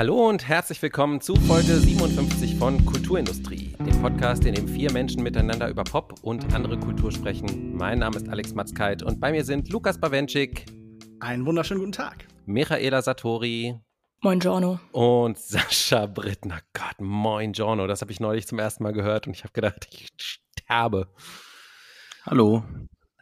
Hallo und herzlich willkommen zu Folge 57 von Kulturindustrie, dem Podcast, in dem vier Menschen miteinander über Pop und andere Kultur sprechen. Mein Name ist Alex Matzkeit und bei mir sind Lukas Bawenschik. Einen wunderschönen guten Tag. Michaela Satori. Moin Giorno. Und Sascha Brittner. Gott, moin Giorno. Das habe ich neulich zum ersten Mal gehört und ich habe gedacht, ich sterbe. Hallo.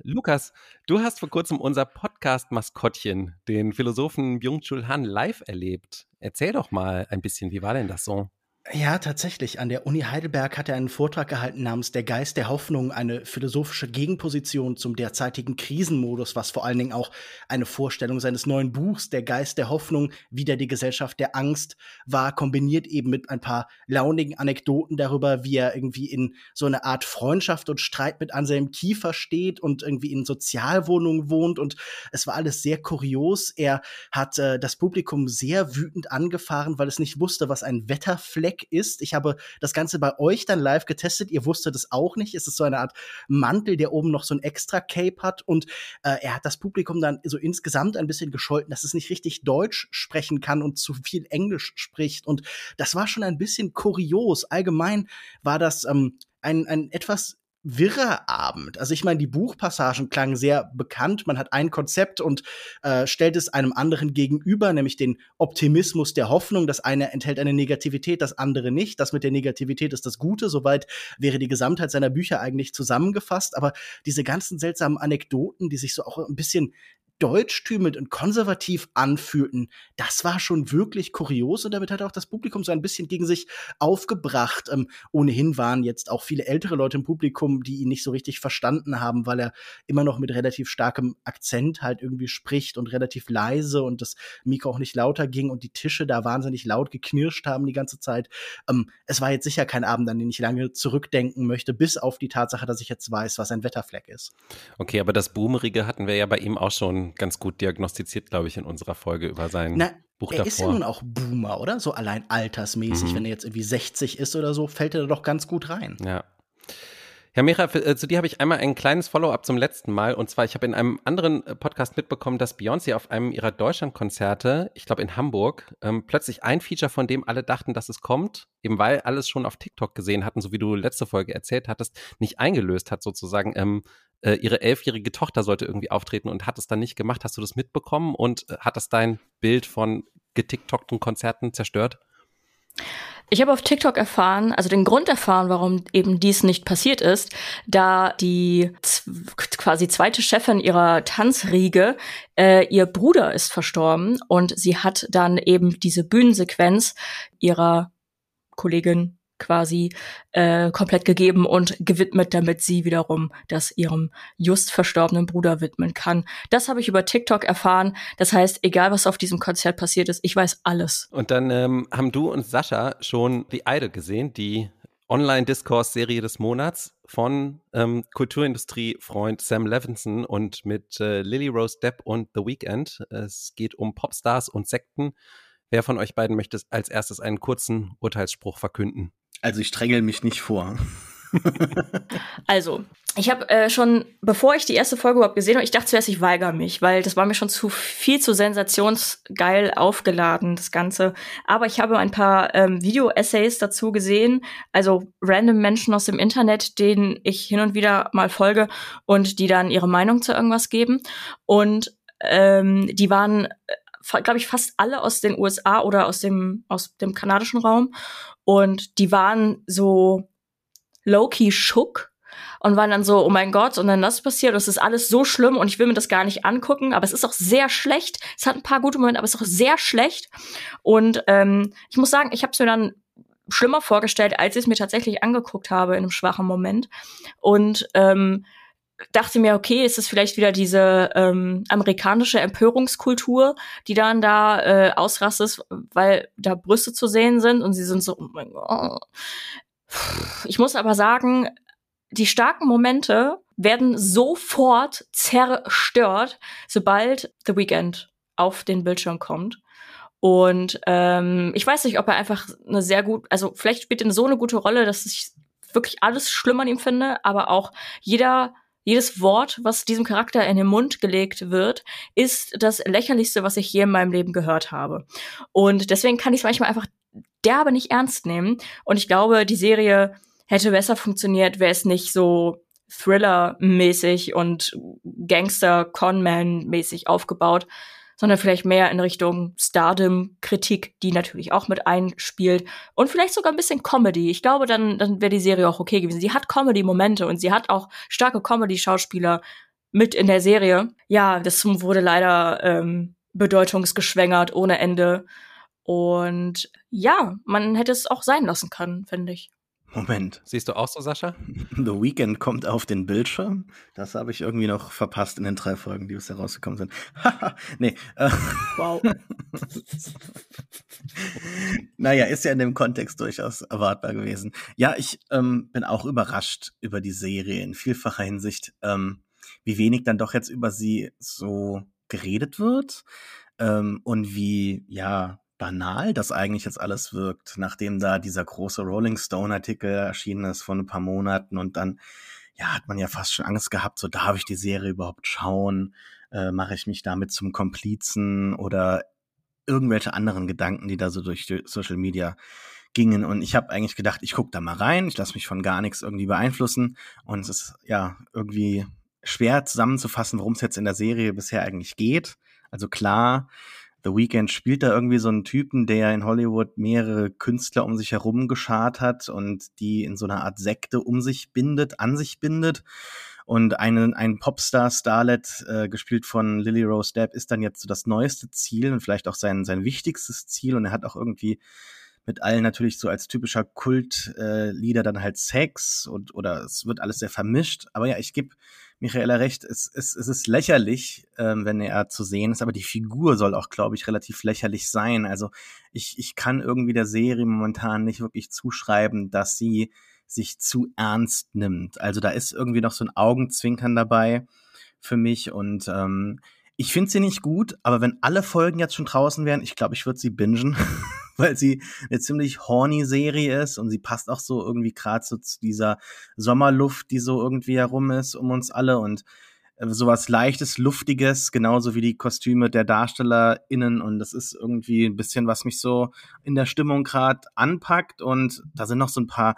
Lukas, du hast vor kurzem unser Podcast-Maskottchen, den Philosophen Byung-Chul Han, live erlebt. Erzähl doch mal ein bisschen, wie war denn das so? Ja, tatsächlich. An der Uni Heidelberg hat er einen Vortrag gehalten namens Der Geist der Hoffnung, eine philosophische Gegenposition zum derzeitigen Krisenmodus, was vor allen Dingen auch eine Vorstellung seines neuen Buchs Der Geist der Hoffnung, wieder die Gesellschaft der Angst war, kombiniert eben mit ein paar launigen Anekdoten darüber, wie er irgendwie in so eine Art Freundschaft und Streit mit Anselm Kiefer steht und irgendwie in Sozialwohnungen wohnt und es war alles sehr kurios. Er hat äh, das Publikum sehr wütend angefahren, weil es nicht wusste, was ein Wetterfleck Fleck ist. Ich habe das Ganze bei euch dann live getestet. Ihr wusstet es auch nicht. Es ist so eine Art Mantel, der oben noch so ein extra Cape hat. Und äh, er hat das Publikum dann so insgesamt ein bisschen gescholten, dass es nicht richtig Deutsch sprechen kann und zu viel Englisch spricht. Und das war schon ein bisschen kurios. Allgemein war das ähm, ein, ein etwas wirrer Abend. Also ich meine, die Buchpassagen klangen sehr bekannt. Man hat ein Konzept und äh, stellt es einem anderen gegenüber, nämlich den Optimismus der Hoffnung. Das eine enthält eine Negativität, das andere nicht. Das mit der Negativität ist das Gute. Soweit wäre die Gesamtheit seiner Bücher eigentlich zusammengefasst. Aber diese ganzen seltsamen Anekdoten, die sich so auch ein bisschen deutschtümend und konservativ anfühlten, das war schon wirklich kurios und damit hat auch das Publikum so ein bisschen gegen sich aufgebracht. Ähm, ohnehin waren jetzt auch viele ältere Leute im Publikum, die ihn nicht so richtig verstanden haben, weil er immer noch mit relativ starkem Akzent halt irgendwie spricht und relativ leise und das Mikro auch nicht lauter ging und die Tische da wahnsinnig laut geknirscht haben die ganze Zeit. Ähm, es war jetzt sicher kein Abend, an den ich lange zurückdenken möchte, bis auf die Tatsache, dass ich jetzt weiß, was ein Wetterfleck ist. Okay, aber das Boomerige hatten wir ja bei ihm auch schon ganz gut diagnostiziert, glaube ich, in unserer Folge über sein Na, Buch er davor. ist ja nun auch Boomer, oder? So allein altersmäßig. Mhm. Wenn er jetzt irgendwie 60 ist oder so, fällt er doch ganz gut rein. Ja. Ja, Mira, äh, zu dir habe ich einmal ein kleines Follow-up zum letzten Mal. Und zwar, ich habe in einem anderen äh, Podcast mitbekommen, dass Beyoncé auf einem ihrer Deutschlandkonzerte, ich glaube in Hamburg, ähm, plötzlich ein Feature, von dem alle dachten, dass es kommt, eben weil alles schon auf TikTok gesehen hatten, so wie du letzte Folge erzählt hattest, nicht eingelöst hat sozusagen. Ähm, äh, ihre elfjährige Tochter sollte irgendwie auftreten und hat es dann nicht gemacht. Hast du das mitbekommen und äh, hat das dein Bild von getiktokten Konzerten zerstört? Ich habe auf TikTok erfahren, also den Grund erfahren, warum eben dies nicht passiert ist, da die quasi zweite Chefin ihrer Tanzriege, äh, ihr Bruder ist verstorben und sie hat dann eben diese Bühnensequenz ihrer Kollegin quasi äh, komplett gegeben und gewidmet, damit sie wiederum das ihrem just verstorbenen Bruder widmen kann. Das habe ich über TikTok erfahren. Das heißt, egal was auf diesem Konzert passiert ist, ich weiß alles. Und dann ähm, haben du und Sascha schon die Idol gesehen, die Online-Diskurs-Serie des Monats von ähm, Kulturindustrie-Freund Sam Levinson und mit äh, Lily Rose Depp und The Weeknd. Es geht um Popstars und Sekten. Wer von euch beiden möchte als erstes einen kurzen Urteilsspruch verkünden? Also ich strengel mich nicht vor. also, ich habe äh, schon, bevor ich die erste Folge überhaupt gesehen habe, ich dachte zuerst, ich weigere mich, weil das war mir schon zu viel zu sensationsgeil aufgeladen, das Ganze. Aber ich habe ein paar ähm, Video-Essays dazu gesehen, also random Menschen aus dem Internet, denen ich hin und wieder mal folge und die dann ihre Meinung zu irgendwas geben. Und ähm, die waren äh, glaube ich, fast alle aus den USA oder aus dem, aus dem kanadischen Raum. Und die waren so low-key schock und waren dann so, oh mein Gott, und dann das passiert, und es ist alles so schlimm und ich will mir das gar nicht angucken, aber es ist auch sehr schlecht. Es hat ein paar gute Momente, aber es ist auch sehr schlecht. Und ähm, ich muss sagen, ich habe es mir dann schlimmer vorgestellt, als ich es mir tatsächlich angeguckt habe in einem schwachen Moment. Und ähm, dachte mir, okay, ist es vielleicht wieder diese ähm, amerikanische Empörungskultur, die dann da äh, ausrastet, weil da Brüste zu sehen sind und sie sind so, oh mein Gott. Ich muss aber sagen, die starken Momente werden sofort zerstört, sobald The Weekend auf den Bildschirm kommt. Und ähm, ich weiß nicht, ob er einfach eine sehr gut, also vielleicht spielt er so eine gute Rolle, dass ich wirklich alles schlimm an ihm finde, aber auch jeder jedes Wort, was diesem Charakter in den Mund gelegt wird, ist das lächerlichste, was ich je in meinem Leben gehört habe. Und deswegen kann ich es manchmal einfach derbe nicht ernst nehmen. Und ich glaube, die Serie hätte besser funktioniert, wäre es nicht so Thriller-mäßig und Gangster-Conman-mäßig aufgebaut, sondern vielleicht mehr in Richtung Stardom-Kritik, die natürlich auch mit einspielt und vielleicht sogar ein bisschen Comedy. Ich glaube, dann, dann wäre die Serie auch okay gewesen. Sie hat Comedy-Momente und sie hat auch starke Comedy-Schauspieler mit in der Serie. Ja, das wurde leider ähm, bedeutungsgeschwängert ohne Ende. Und ja, man hätte es auch sein lassen können, finde ich. Moment. Siehst du auch so, Sascha? The Weekend kommt auf den Bildschirm. Das habe ich irgendwie noch verpasst in den drei Folgen, die bisher rausgekommen sind. nee. Äh. Wow. naja, ist ja in dem Kontext durchaus erwartbar gewesen. Ja, ich ähm, bin auch überrascht über die Serie in vielfacher Hinsicht, ähm, wie wenig dann doch jetzt über sie so geredet wird ähm, und wie, ja, banal das eigentlich jetzt alles wirkt, nachdem da dieser große Rolling Stone Artikel erschienen ist vor ein paar Monaten und dann ja, hat man ja fast schon Angst gehabt, so darf ich die Serie überhaupt schauen? Äh, Mache ich mich damit zum Komplizen oder irgendwelche anderen Gedanken, die da so durch Social Media gingen. Und ich habe eigentlich gedacht, ich gucke da mal rein, ich lasse mich von gar nichts irgendwie beeinflussen. Und es ist ja irgendwie schwer zusammenzufassen, worum es jetzt in der Serie bisher eigentlich geht. Also klar, The Weeknd spielt da irgendwie so einen Typen, der in Hollywood mehrere Künstler um sich herum geschart hat und die in so einer Art Sekte um sich bindet, an sich bindet. Und einen, ein Popstar, Starlet, äh, gespielt von Lily Rose Depp, ist dann jetzt so das neueste Ziel und vielleicht auch sein, sein wichtigstes Ziel. Und er hat auch irgendwie mit allen natürlich so als typischer Kultlieder äh, dann halt Sex und oder es wird alles sehr vermischt. Aber ja, ich gebe Michaela recht, es, es, es ist lächerlich, ähm, wenn er zu sehen ist, aber die Figur soll auch, glaube ich, relativ lächerlich sein. Also ich, ich kann irgendwie der Serie momentan nicht wirklich zuschreiben, dass sie sich zu ernst nimmt. Also da ist irgendwie noch so ein Augenzwinkern dabei für mich und ähm, ich finde sie nicht gut, aber wenn alle Folgen jetzt schon draußen wären, ich glaube, ich würde sie bingen. weil sie eine ziemlich horny Serie ist und sie passt auch so irgendwie gerade so zu dieser Sommerluft, die so irgendwie herum ist um uns alle und äh, sowas leichtes, luftiges, genauso wie die Kostüme der DarstellerInnen und das ist irgendwie ein bisschen, was mich so in der Stimmung gerade anpackt und da sind noch so ein paar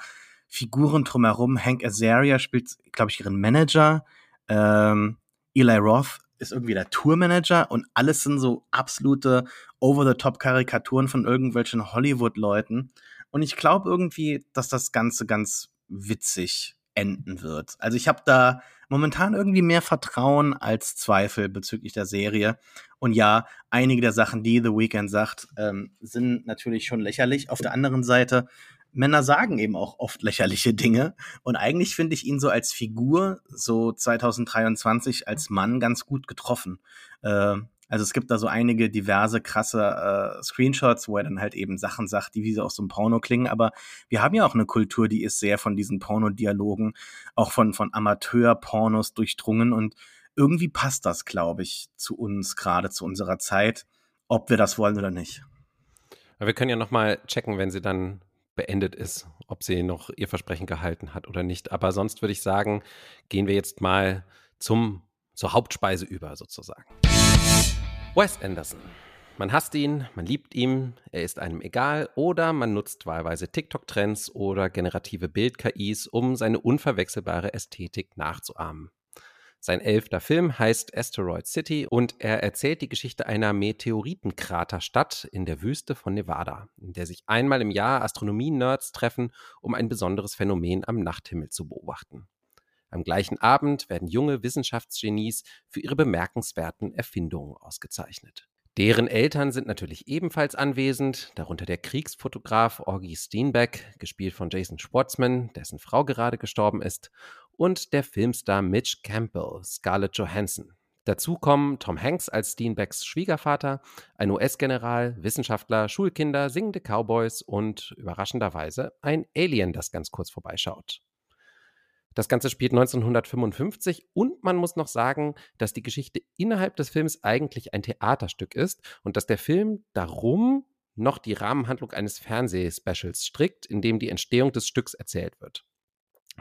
Figuren drumherum. Hank Azaria spielt, glaube ich, ihren Manager. Ähm, Eli Roth ist irgendwie der Tourmanager und alles sind so absolute over-the-top-Karikaturen von irgendwelchen Hollywood-Leuten. Und ich glaube irgendwie, dass das Ganze ganz witzig enden wird. Also ich habe da momentan irgendwie mehr Vertrauen als Zweifel bezüglich der Serie. Und ja, einige der Sachen, die The Weeknd sagt, ähm, sind natürlich schon lächerlich. Auf der anderen Seite Männer sagen eben auch oft lächerliche Dinge. Und eigentlich finde ich ihn so als Figur, so 2023 als Mann ganz gut getroffen. Äh, also es gibt da so einige diverse krasse äh, Screenshots, wo er dann halt eben Sachen sagt, die wie so aus so einem Porno klingen. Aber wir haben ja auch eine Kultur, die ist sehr von diesen Pornodialogen, auch von, von Amateur-Pornos durchdrungen. Und irgendwie passt das, glaube ich, zu uns, gerade zu unserer Zeit, ob wir das wollen oder nicht. Wir können ja noch mal checken, wenn sie dann beendet ist, ob sie noch ihr Versprechen gehalten hat oder nicht. Aber sonst würde ich sagen, gehen wir jetzt mal zum, zur Hauptspeise über sozusagen. Wes Anderson. Man hasst ihn, man liebt ihn, er ist einem egal oder man nutzt wahlweise TikTok-Trends oder generative Bild-KIs, um seine unverwechselbare Ästhetik nachzuahmen. Sein elfter Film heißt Asteroid City und er erzählt die Geschichte einer Meteoritenkraterstadt in der Wüste von Nevada, in der sich einmal im Jahr Astronomie-Nerds treffen, um ein besonderes Phänomen am Nachthimmel zu beobachten. Am gleichen Abend werden junge Wissenschaftsgenies für ihre bemerkenswerten Erfindungen ausgezeichnet. Deren Eltern sind natürlich ebenfalls anwesend, darunter der Kriegsfotograf Orgy Steenbeck, gespielt von Jason Schwartzman, dessen Frau gerade gestorben ist, und der Filmstar Mitch Campbell, Scarlett Johansson. Dazu kommen Tom Hanks als Steenbecks Schwiegervater, ein US-General, Wissenschaftler, Schulkinder, singende Cowboys und überraschenderweise ein Alien, das ganz kurz vorbeischaut. Das Ganze spielt 1955 und man muss noch sagen, dass die Geschichte innerhalb des Films eigentlich ein Theaterstück ist und dass der Film darum noch die Rahmenhandlung eines Fernsehspecials strickt, in dem die Entstehung des Stücks erzählt wird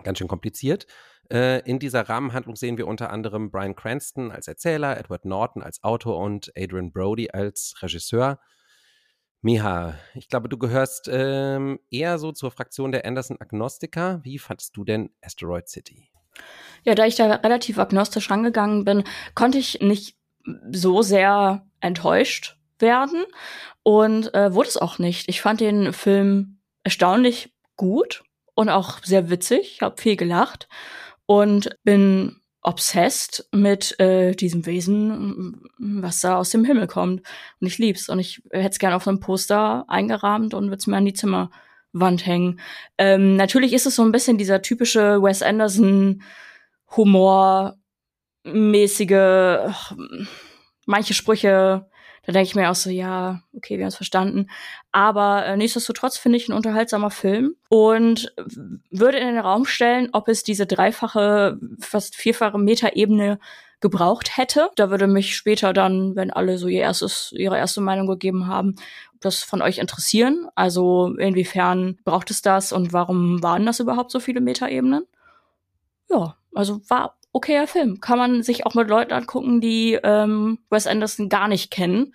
ganz schön kompliziert. Äh, in dieser Rahmenhandlung sehen wir unter anderem Brian Cranston als Erzähler, Edward Norton als Autor und Adrian Brody als Regisseur. Miha, ich glaube, du gehörst ähm, eher so zur Fraktion der Anderson-Agnostiker. Wie fandest du denn Asteroid City? Ja, da ich da relativ agnostisch rangegangen bin, konnte ich nicht so sehr enttäuscht werden und äh, wurde es auch nicht. Ich fand den Film erstaunlich gut und auch sehr witzig. Ich habe viel gelacht und bin obsessed mit äh, diesem Wesen, was da aus dem Himmel kommt. Und ich lieb's. Und ich hätte es gerne auf einem Poster eingerahmt und würde es mir an die Zimmerwand hängen. Ähm, natürlich ist es so ein bisschen dieser typische Wes Anderson Humor mäßige, manche Sprüche da denke ich mir auch so, ja, okay, wir haben es verstanden. Aber äh, nichtsdestotrotz finde ich ein unterhaltsamer Film und würde in den Raum stellen, ob es diese dreifache, fast vierfache Metaebene gebraucht hätte. Da würde mich später dann, wenn alle so ihr erstes, ihre erste Meinung gegeben haben, das von euch interessieren. Also inwiefern braucht es das und warum waren das überhaupt so viele Metaebenen? Ja, also war okayer Film. Kann man sich auch mit Leuten angucken, die ähm, Wes Anderson gar nicht kennen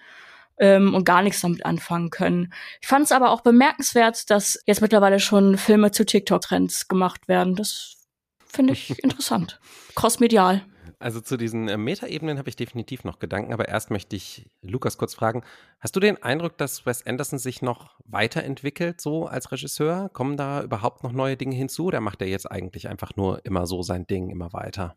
ähm, und gar nichts damit anfangen können. Ich fand es aber auch bemerkenswert, dass jetzt mittlerweile schon Filme zu TikTok-Trends gemacht werden. Das finde ich interessant. Crossmedial. Also zu diesen äh, Metaebenen habe ich definitiv noch Gedanken, aber erst möchte ich Lukas kurz fragen, hast du den Eindruck, dass Wes Anderson sich noch weiterentwickelt so als Regisseur? Kommen da überhaupt noch neue Dinge hinzu oder macht er jetzt eigentlich einfach nur immer so sein Ding immer weiter?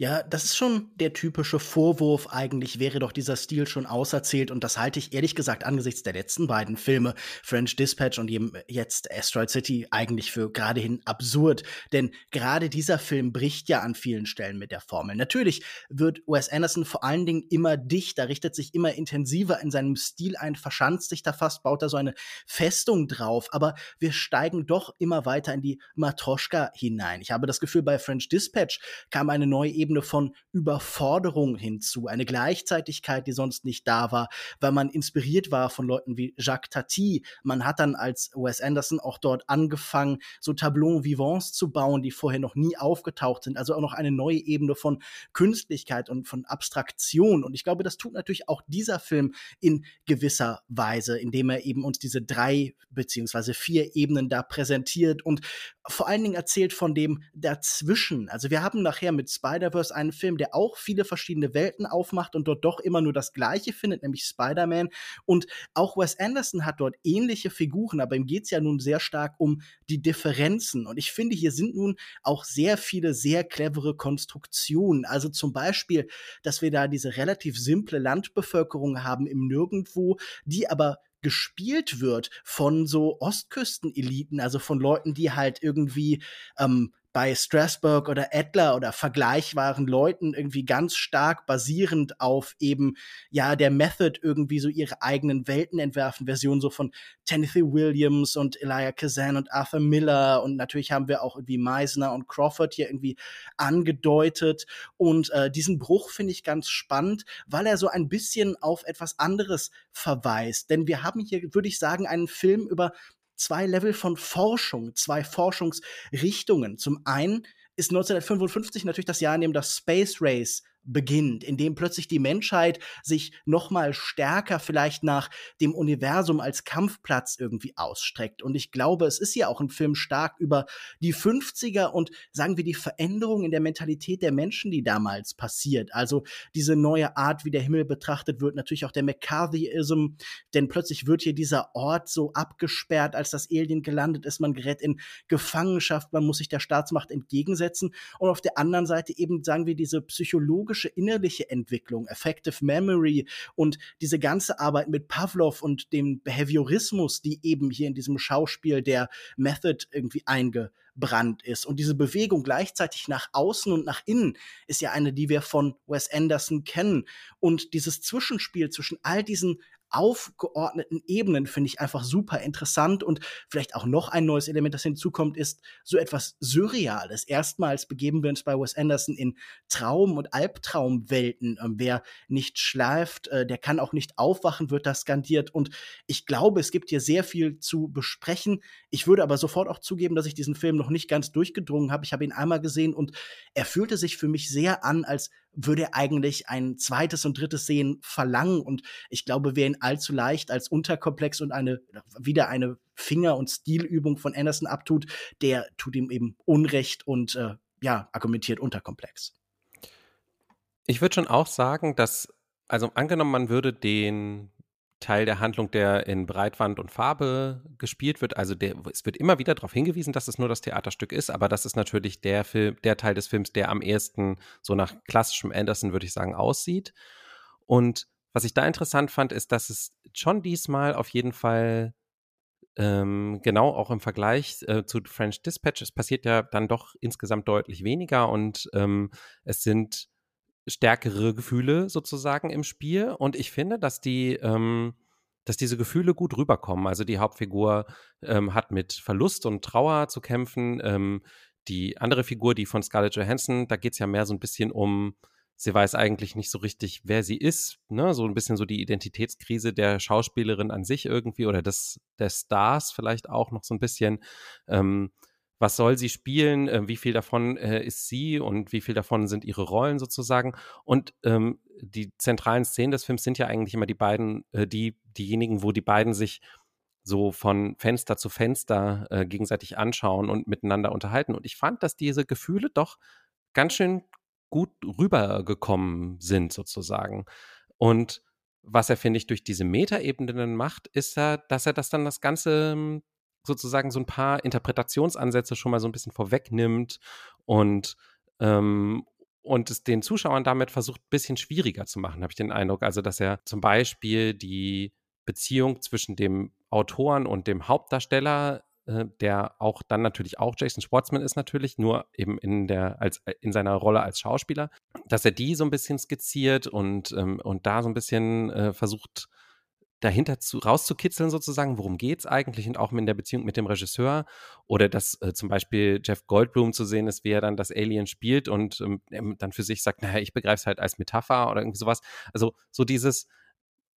Ja, das ist schon der typische Vorwurf. Eigentlich wäre doch dieser Stil schon auserzählt. Und das halte ich ehrlich gesagt angesichts der letzten beiden Filme, French Dispatch und jetzt Asteroid City, eigentlich für geradehin absurd. Denn gerade dieser Film bricht ja an vielen Stellen mit der Formel. Natürlich wird Wes Anderson vor allen Dingen immer dichter, richtet sich immer intensiver in seinem Stil ein, verschanzt sich da fast, baut da so eine Festung drauf. Aber wir steigen doch immer weiter in die Matroschka hinein. Ich habe das Gefühl, bei French Dispatch kam eine neue Ebene von Überforderung hinzu, eine Gleichzeitigkeit, die sonst nicht da war, weil man inspiriert war von Leuten wie Jacques Tati. Man hat dann als Wes Anderson auch dort angefangen, so Tableaux vivants zu bauen, die vorher noch nie aufgetaucht sind. Also auch noch eine neue Ebene von Künstlichkeit und von Abstraktion. Und ich glaube, das tut natürlich auch dieser Film in gewisser Weise, indem er eben uns diese drei beziehungsweise vier Ebenen da präsentiert und vor allen Dingen erzählt von dem dazwischen. Also wir haben nachher mit Spider-Verse einen Film, der auch viele verschiedene Welten aufmacht und dort doch immer nur das Gleiche findet, nämlich Spider-Man. Und auch Wes Anderson hat dort ähnliche Figuren, aber ihm geht es ja nun sehr stark um die Differenzen. Und ich finde, hier sind nun auch sehr viele sehr clevere Konstruktionen. Also zum Beispiel, dass wir da diese relativ simple Landbevölkerung haben im Nirgendwo, die aber gespielt wird von so Ostküsteneliten, also von Leuten, die halt irgendwie ähm, bei Strasbourg oder Adler oder vergleichbaren Leuten irgendwie ganz stark basierend auf eben, ja, der Method irgendwie so ihre eigenen Welten entwerfen. Versionen so von Tennessee Williams und Elijah Kazan und Arthur Miller und natürlich haben wir auch irgendwie Meisner und Crawford hier irgendwie angedeutet. Und äh, diesen Bruch finde ich ganz spannend, weil er so ein bisschen auf etwas anderes verweist. Denn wir haben hier, würde ich sagen, einen Film über zwei Level von Forschung, zwei Forschungsrichtungen. Zum einen ist 1955 natürlich das Jahr, in dem das Space Race beginnt, in dem plötzlich die Menschheit sich noch mal stärker vielleicht nach dem Universum als Kampfplatz irgendwie ausstreckt. Und ich glaube, es ist ja auch ein Film stark über die 50er und sagen wir die Veränderung in der Mentalität der Menschen, die damals passiert. Also diese neue Art, wie der Himmel betrachtet wird, natürlich auch der McCarthyism, denn plötzlich wird hier dieser Ort so abgesperrt, als das Alien gelandet ist. Man gerät in Gefangenschaft, man muss sich der Staatsmacht entgegensetzen. Und auf der anderen Seite eben, sagen wir, diese psychologische psychologische innerliche Entwicklung, Effective Memory und diese ganze Arbeit mit Pavlov und dem Behaviorismus, die eben hier in diesem Schauspiel der Method irgendwie eingebrannt ist. Und diese Bewegung gleichzeitig nach außen und nach innen ist ja eine, die wir von Wes Anderson kennen. Und dieses Zwischenspiel zwischen all diesen aufgeordneten Ebenen finde ich einfach super interessant und vielleicht auch noch ein neues Element, das hinzukommt, ist so etwas Surreales. Erstmals begeben wir uns bei Wes Anderson in Traum- und Albtraumwelten. Ähm, wer nicht schläft, äh, der kann auch nicht aufwachen, wird das skandiert. Und ich glaube, es gibt hier sehr viel zu besprechen. Ich würde aber sofort auch zugeben, dass ich diesen Film noch nicht ganz durchgedrungen habe. Ich habe ihn einmal gesehen und er fühlte sich für mich sehr an, als würde eigentlich ein zweites und drittes Sehen verlangen. Und ich glaube, wer ihn allzu leicht als Unterkomplex und eine, wieder eine Finger- und Stilübung von Anderson abtut, der tut ihm eben Unrecht und äh, ja, argumentiert unterkomplex. Ich würde schon auch sagen, dass, also angenommen, man würde den Teil der Handlung, der in Breitwand und Farbe gespielt wird. Also der, es wird immer wieder darauf hingewiesen, dass es nur das Theaterstück ist, aber das ist natürlich der Film, der Teil des Films, der am ehesten so nach klassischem Anderson, würde ich sagen, aussieht. Und was ich da interessant fand, ist, dass es schon diesmal auf jeden Fall ähm, genau auch im Vergleich äh, zu French Dispatch, es passiert ja dann doch insgesamt deutlich weniger und ähm, es sind stärkere Gefühle sozusagen im Spiel. Und ich finde, dass die, ähm, dass diese Gefühle gut rüberkommen. Also die Hauptfigur ähm, hat mit Verlust und Trauer zu kämpfen. Ähm, die andere Figur, die von Scarlett Johansson, da geht es ja mehr so ein bisschen um, sie weiß eigentlich nicht so richtig, wer sie ist. Ne? So ein bisschen so die Identitätskrise der Schauspielerin an sich irgendwie oder des, des Stars vielleicht auch noch so ein bisschen. Ähm, was soll sie spielen, äh, wie viel davon äh, ist sie und wie viel davon sind ihre Rollen sozusagen. Und ähm, die zentralen Szenen des Films sind ja eigentlich immer die beiden, äh, die, diejenigen, wo die beiden sich so von Fenster zu Fenster äh, gegenseitig anschauen und miteinander unterhalten. Und ich fand, dass diese Gefühle doch ganz schön gut rübergekommen sind, sozusagen. Und was er, finde ich, durch diese Metaebenen macht, ist ja, dass er das dann das Ganze ähm, sozusagen so ein paar Interpretationsansätze schon mal so ein bisschen vorwegnimmt und, ähm, und es den Zuschauern damit versucht, ein bisschen schwieriger zu machen, habe ich den Eindruck. Also, dass er zum Beispiel die Beziehung zwischen dem Autoren und dem Hauptdarsteller, äh, der auch dann natürlich auch Jason Schwartzman ist natürlich, nur eben in der, als, äh, in seiner Rolle als Schauspieler, dass er die so ein bisschen skizziert und, ähm, und da so ein bisschen äh, versucht, dahinter zu, rauszukitzeln sozusagen, worum geht es eigentlich und auch in der Beziehung mit dem Regisseur oder dass äh, zum Beispiel Jeff Goldblum zu sehen ist, wie er dann das Alien spielt und ähm, dann für sich sagt, naja, ich begreife es halt als Metapher oder irgendwie sowas. Also so dieses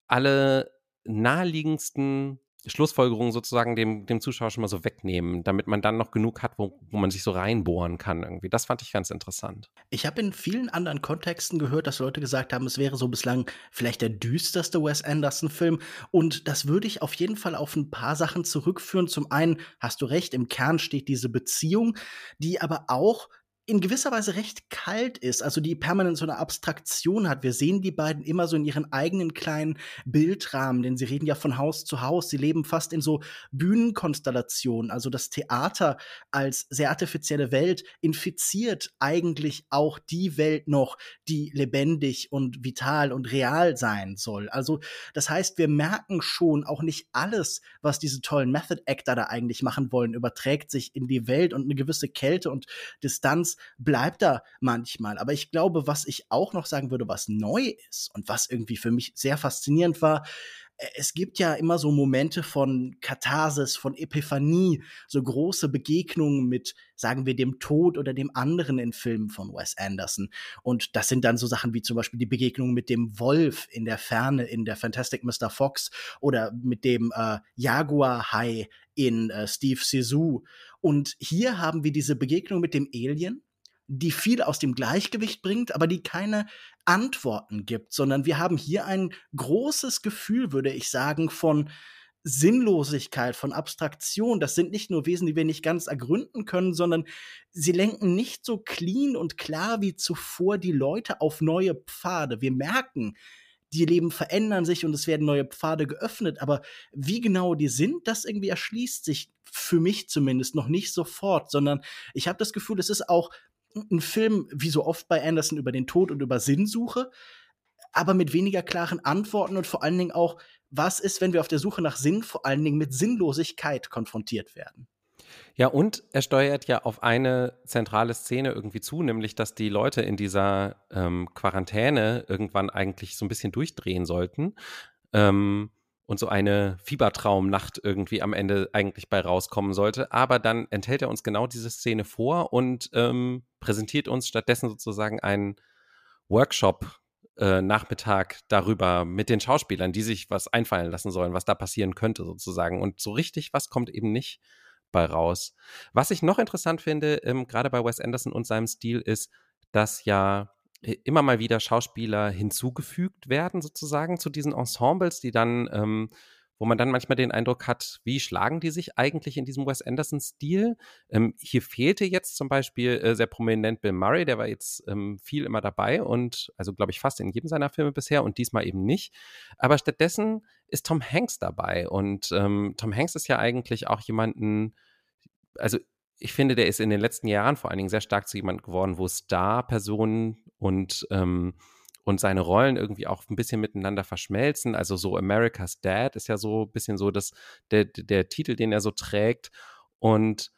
alle naheliegendsten Schlussfolgerungen sozusagen dem, dem Zuschauer schon mal so wegnehmen, damit man dann noch genug hat, wo, wo man sich so reinbohren kann irgendwie. Das fand ich ganz interessant. Ich habe in vielen anderen Kontexten gehört, dass Leute gesagt haben, es wäre so bislang vielleicht der düsterste Wes Anderson-Film. Und das würde ich auf jeden Fall auf ein paar Sachen zurückführen. Zum einen hast du recht, im Kern steht diese Beziehung, die aber auch in gewisser Weise recht kalt ist, also die permanent so eine Abstraktion hat. Wir sehen die beiden immer so in ihren eigenen kleinen Bildrahmen, denn sie reden ja von Haus zu Haus. Sie leben fast in so Bühnenkonstellationen. Also das Theater als sehr artifizielle Welt infiziert eigentlich auch die Welt noch, die lebendig und vital und real sein soll. Also das heißt, wir merken schon auch nicht alles, was diese tollen Method Actor da eigentlich machen wollen, überträgt sich in die Welt und eine gewisse Kälte und Distanz bleibt da manchmal. Aber ich glaube, was ich auch noch sagen würde, was neu ist und was irgendwie für mich sehr faszinierend war, äh, es gibt ja immer so Momente von Katharsis, von Epiphanie, so große Begegnungen mit, sagen wir, dem Tod oder dem anderen in Filmen von Wes Anderson. Und das sind dann so Sachen wie zum Beispiel die Begegnung mit dem Wolf in der Ferne in der Fantastic Mr. Fox oder mit dem äh, Jaguar-Hai in äh, Steve Sisu. Und hier haben wir diese Begegnung mit dem Alien, die viel aus dem Gleichgewicht bringt, aber die keine Antworten gibt, sondern wir haben hier ein großes Gefühl, würde ich sagen, von Sinnlosigkeit, von Abstraktion. Das sind nicht nur Wesen, die wir nicht ganz ergründen können, sondern sie lenken nicht so clean und klar wie zuvor die Leute auf neue Pfade. Wir merken, die Leben verändern sich und es werden neue Pfade geöffnet, aber wie genau die sind, das irgendwie erschließt sich für mich zumindest noch nicht sofort, sondern ich habe das Gefühl, es ist auch ein Film, wie so oft bei Anderson, über den Tod und über Sinnsuche, aber mit weniger klaren Antworten und vor allen Dingen auch, was ist, wenn wir auf der Suche nach Sinn vor allen Dingen mit Sinnlosigkeit konfrontiert werden. Ja, und er steuert ja auf eine zentrale Szene irgendwie zu, nämlich dass die Leute in dieser ähm, Quarantäne irgendwann eigentlich so ein bisschen durchdrehen sollten. Ähm, und so eine Fiebertraumnacht irgendwie am Ende eigentlich bei rauskommen sollte. Aber dann enthält er uns genau diese Szene vor und ähm, präsentiert uns stattdessen sozusagen einen Workshop. Äh, Nachmittag darüber mit den Schauspielern, die sich was einfallen lassen sollen, was da passieren könnte sozusagen. Und so richtig was kommt eben nicht bei raus. Was ich noch interessant finde, ähm, gerade bei Wes Anderson und seinem Stil, ist, dass ja immer mal wieder Schauspieler hinzugefügt werden, sozusagen, zu diesen Ensembles, die dann, ähm, wo man dann manchmal den Eindruck hat, wie schlagen die sich eigentlich in diesem Wes Anderson-Stil? Ähm, hier fehlte jetzt zum Beispiel äh, sehr prominent Bill Murray, der war jetzt ähm, viel immer dabei und, also glaube ich, fast in jedem seiner Filme bisher und diesmal eben nicht. Aber stattdessen ist Tom Hanks dabei und ähm, Tom Hanks ist ja eigentlich auch jemanden, also ich finde, der ist in den letzten Jahren vor allen Dingen sehr stark zu jemandem geworden, wo Star-Personen und, ähm, und seine Rollen irgendwie auch ein bisschen miteinander verschmelzen. Also so America's Dad ist ja so ein bisschen so das, der, der Titel, den er so trägt. Und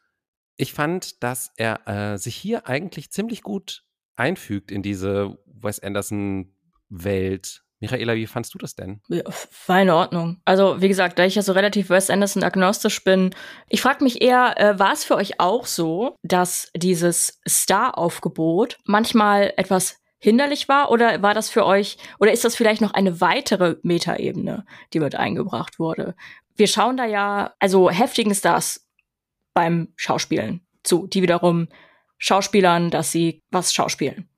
ich fand, dass er äh, sich hier eigentlich ziemlich gut einfügt in diese Wes Anderson-Welt. Michaela, wie fandst du das denn? Ja, war in Ordnung. Also, wie gesagt, da ich ja so relativ Wes Anderson agnostisch bin, ich frage mich eher, äh, war es für euch auch so, dass dieses Star-Aufgebot manchmal etwas hinderlich war oder war das für euch oder ist das vielleicht noch eine weitere Metaebene, die mit eingebracht wurde? Wir schauen da ja also heftigen Stars beim Schauspielen zu, die wiederum Schauspielern, dass sie was schauspielen.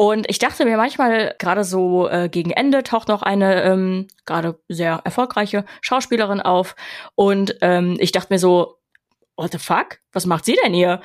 Und ich dachte mir manchmal, gerade so äh, gegen Ende taucht noch eine ähm, gerade sehr erfolgreiche Schauspielerin auf. Und ähm, ich dachte mir so, what the fuck? Was macht sie denn hier?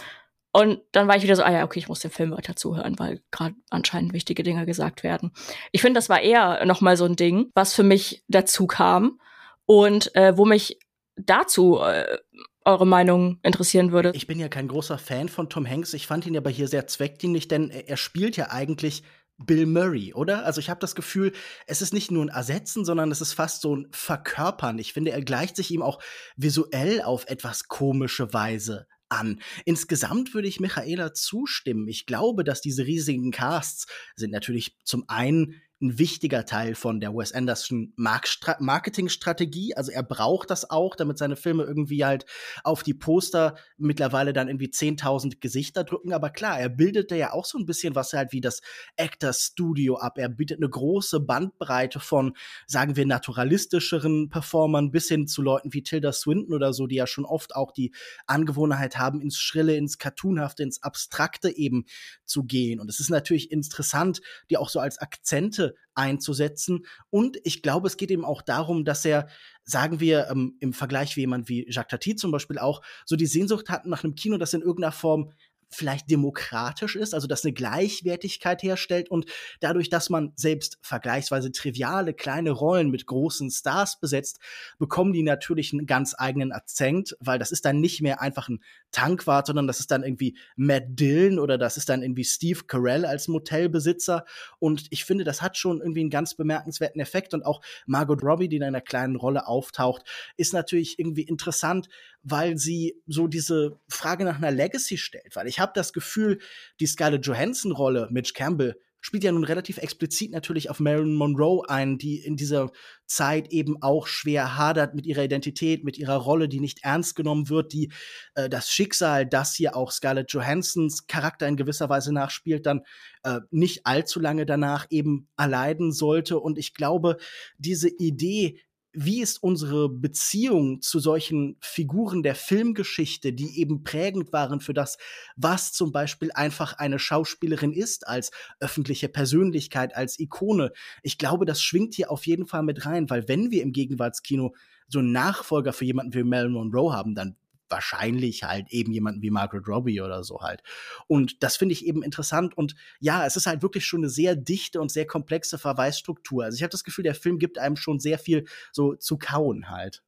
Und dann war ich wieder so, ah ja, okay, ich muss dem Film weiter zuhören, weil gerade anscheinend wichtige Dinge gesagt werden. Ich finde, das war eher noch mal so ein Ding, was für mich dazu kam und äh, wo mich dazu äh, eure Meinung interessieren würde. Ich bin ja kein großer Fan von Tom Hanks. Ich fand ihn aber hier sehr zweckdienlich, denn er spielt ja eigentlich Bill Murray, oder? Also ich habe das Gefühl, es ist nicht nur ein Ersetzen, sondern es ist fast so ein Verkörpern. Ich finde, er gleicht sich ihm auch visuell auf etwas komische Weise an. Insgesamt würde ich Michaela zustimmen. Ich glaube, dass diese riesigen Casts sind natürlich zum einen ein wichtiger Teil von der Wes Anderson Marketingstrategie. Also er braucht das auch, damit seine Filme irgendwie halt auf die Poster mittlerweile dann irgendwie 10.000 Gesichter drücken. Aber klar, er bildet ja auch so ein bisschen was halt wie das Actors Studio ab. Er bietet eine große Bandbreite von, sagen wir, naturalistischeren Performern bis hin zu Leuten wie Tilda Swinton oder so, die ja schon oft auch die Angewohnheit haben, ins Schrille, ins Cartoonhafte, ins Abstrakte eben zu gehen. Und es ist natürlich interessant, die auch so als Akzente einzusetzen. Und ich glaube, es geht eben auch darum, dass er, sagen wir, ähm, im Vergleich wie jemand wie Jacques Tati zum Beispiel auch, so die Sehnsucht hat nach einem Kino, das in irgendeiner Form vielleicht demokratisch ist, also dass eine Gleichwertigkeit herstellt und dadurch, dass man selbst vergleichsweise triviale kleine Rollen mit großen Stars besetzt, bekommen die natürlich einen ganz eigenen Akzent, weil das ist dann nicht mehr einfach ein Tankwart, sondern das ist dann irgendwie Matt Dillon oder das ist dann irgendwie Steve Carell als Motelbesitzer und ich finde, das hat schon irgendwie einen ganz bemerkenswerten Effekt und auch Margot Robbie, die in einer kleinen Rolle auftaucht, ist natürlich irgendwie interessant, weil sie so diese Frage nach einer Legacy stellt, weil ich habe das Gefühl, die Scarlett Johansson Rolle Mitch Campbell spielt ja nun relativ explizit natürlich auf Marilyn Monroe ein, die in dieser Zeit eben auch schwer hadert mit ihrer Identität, mit ihrer Rolle, die nicht ernst genommen wird, die äh, das Schicksal, das hier auch Scarlett Johansons Charakter in gewisser Weise nachspielt, dann äh, nicht allzu lange danach eben erleiden sollte. Und ich glaube, diese Idee, wie ist unsere Beziehung zu solchen Figuren der Filmgeschichte, die eben prägend waren für das, was zum Beispiel einfach eine Schauspielerin ist, als öffentliche Persönlichkeit, als Ikone. Ich glaube, das schwingt hier auf jeden Fall mit rein, weil wenn wir im Gegenwartskino so einen Nachfolger für jemanden wie Marilyn Monroe haben, dann wahrscheinlich halt eben jemanden wie Margaret Robbie oder so halt. Und das finde ich eben interessant. Und ja, es ist halt wirklich schon eine sehr dichte und sehr komplexe Verweisstruktur. Also ich habe das Gefühl, der Film gibt einem schon sehr viel so zu kauen halt.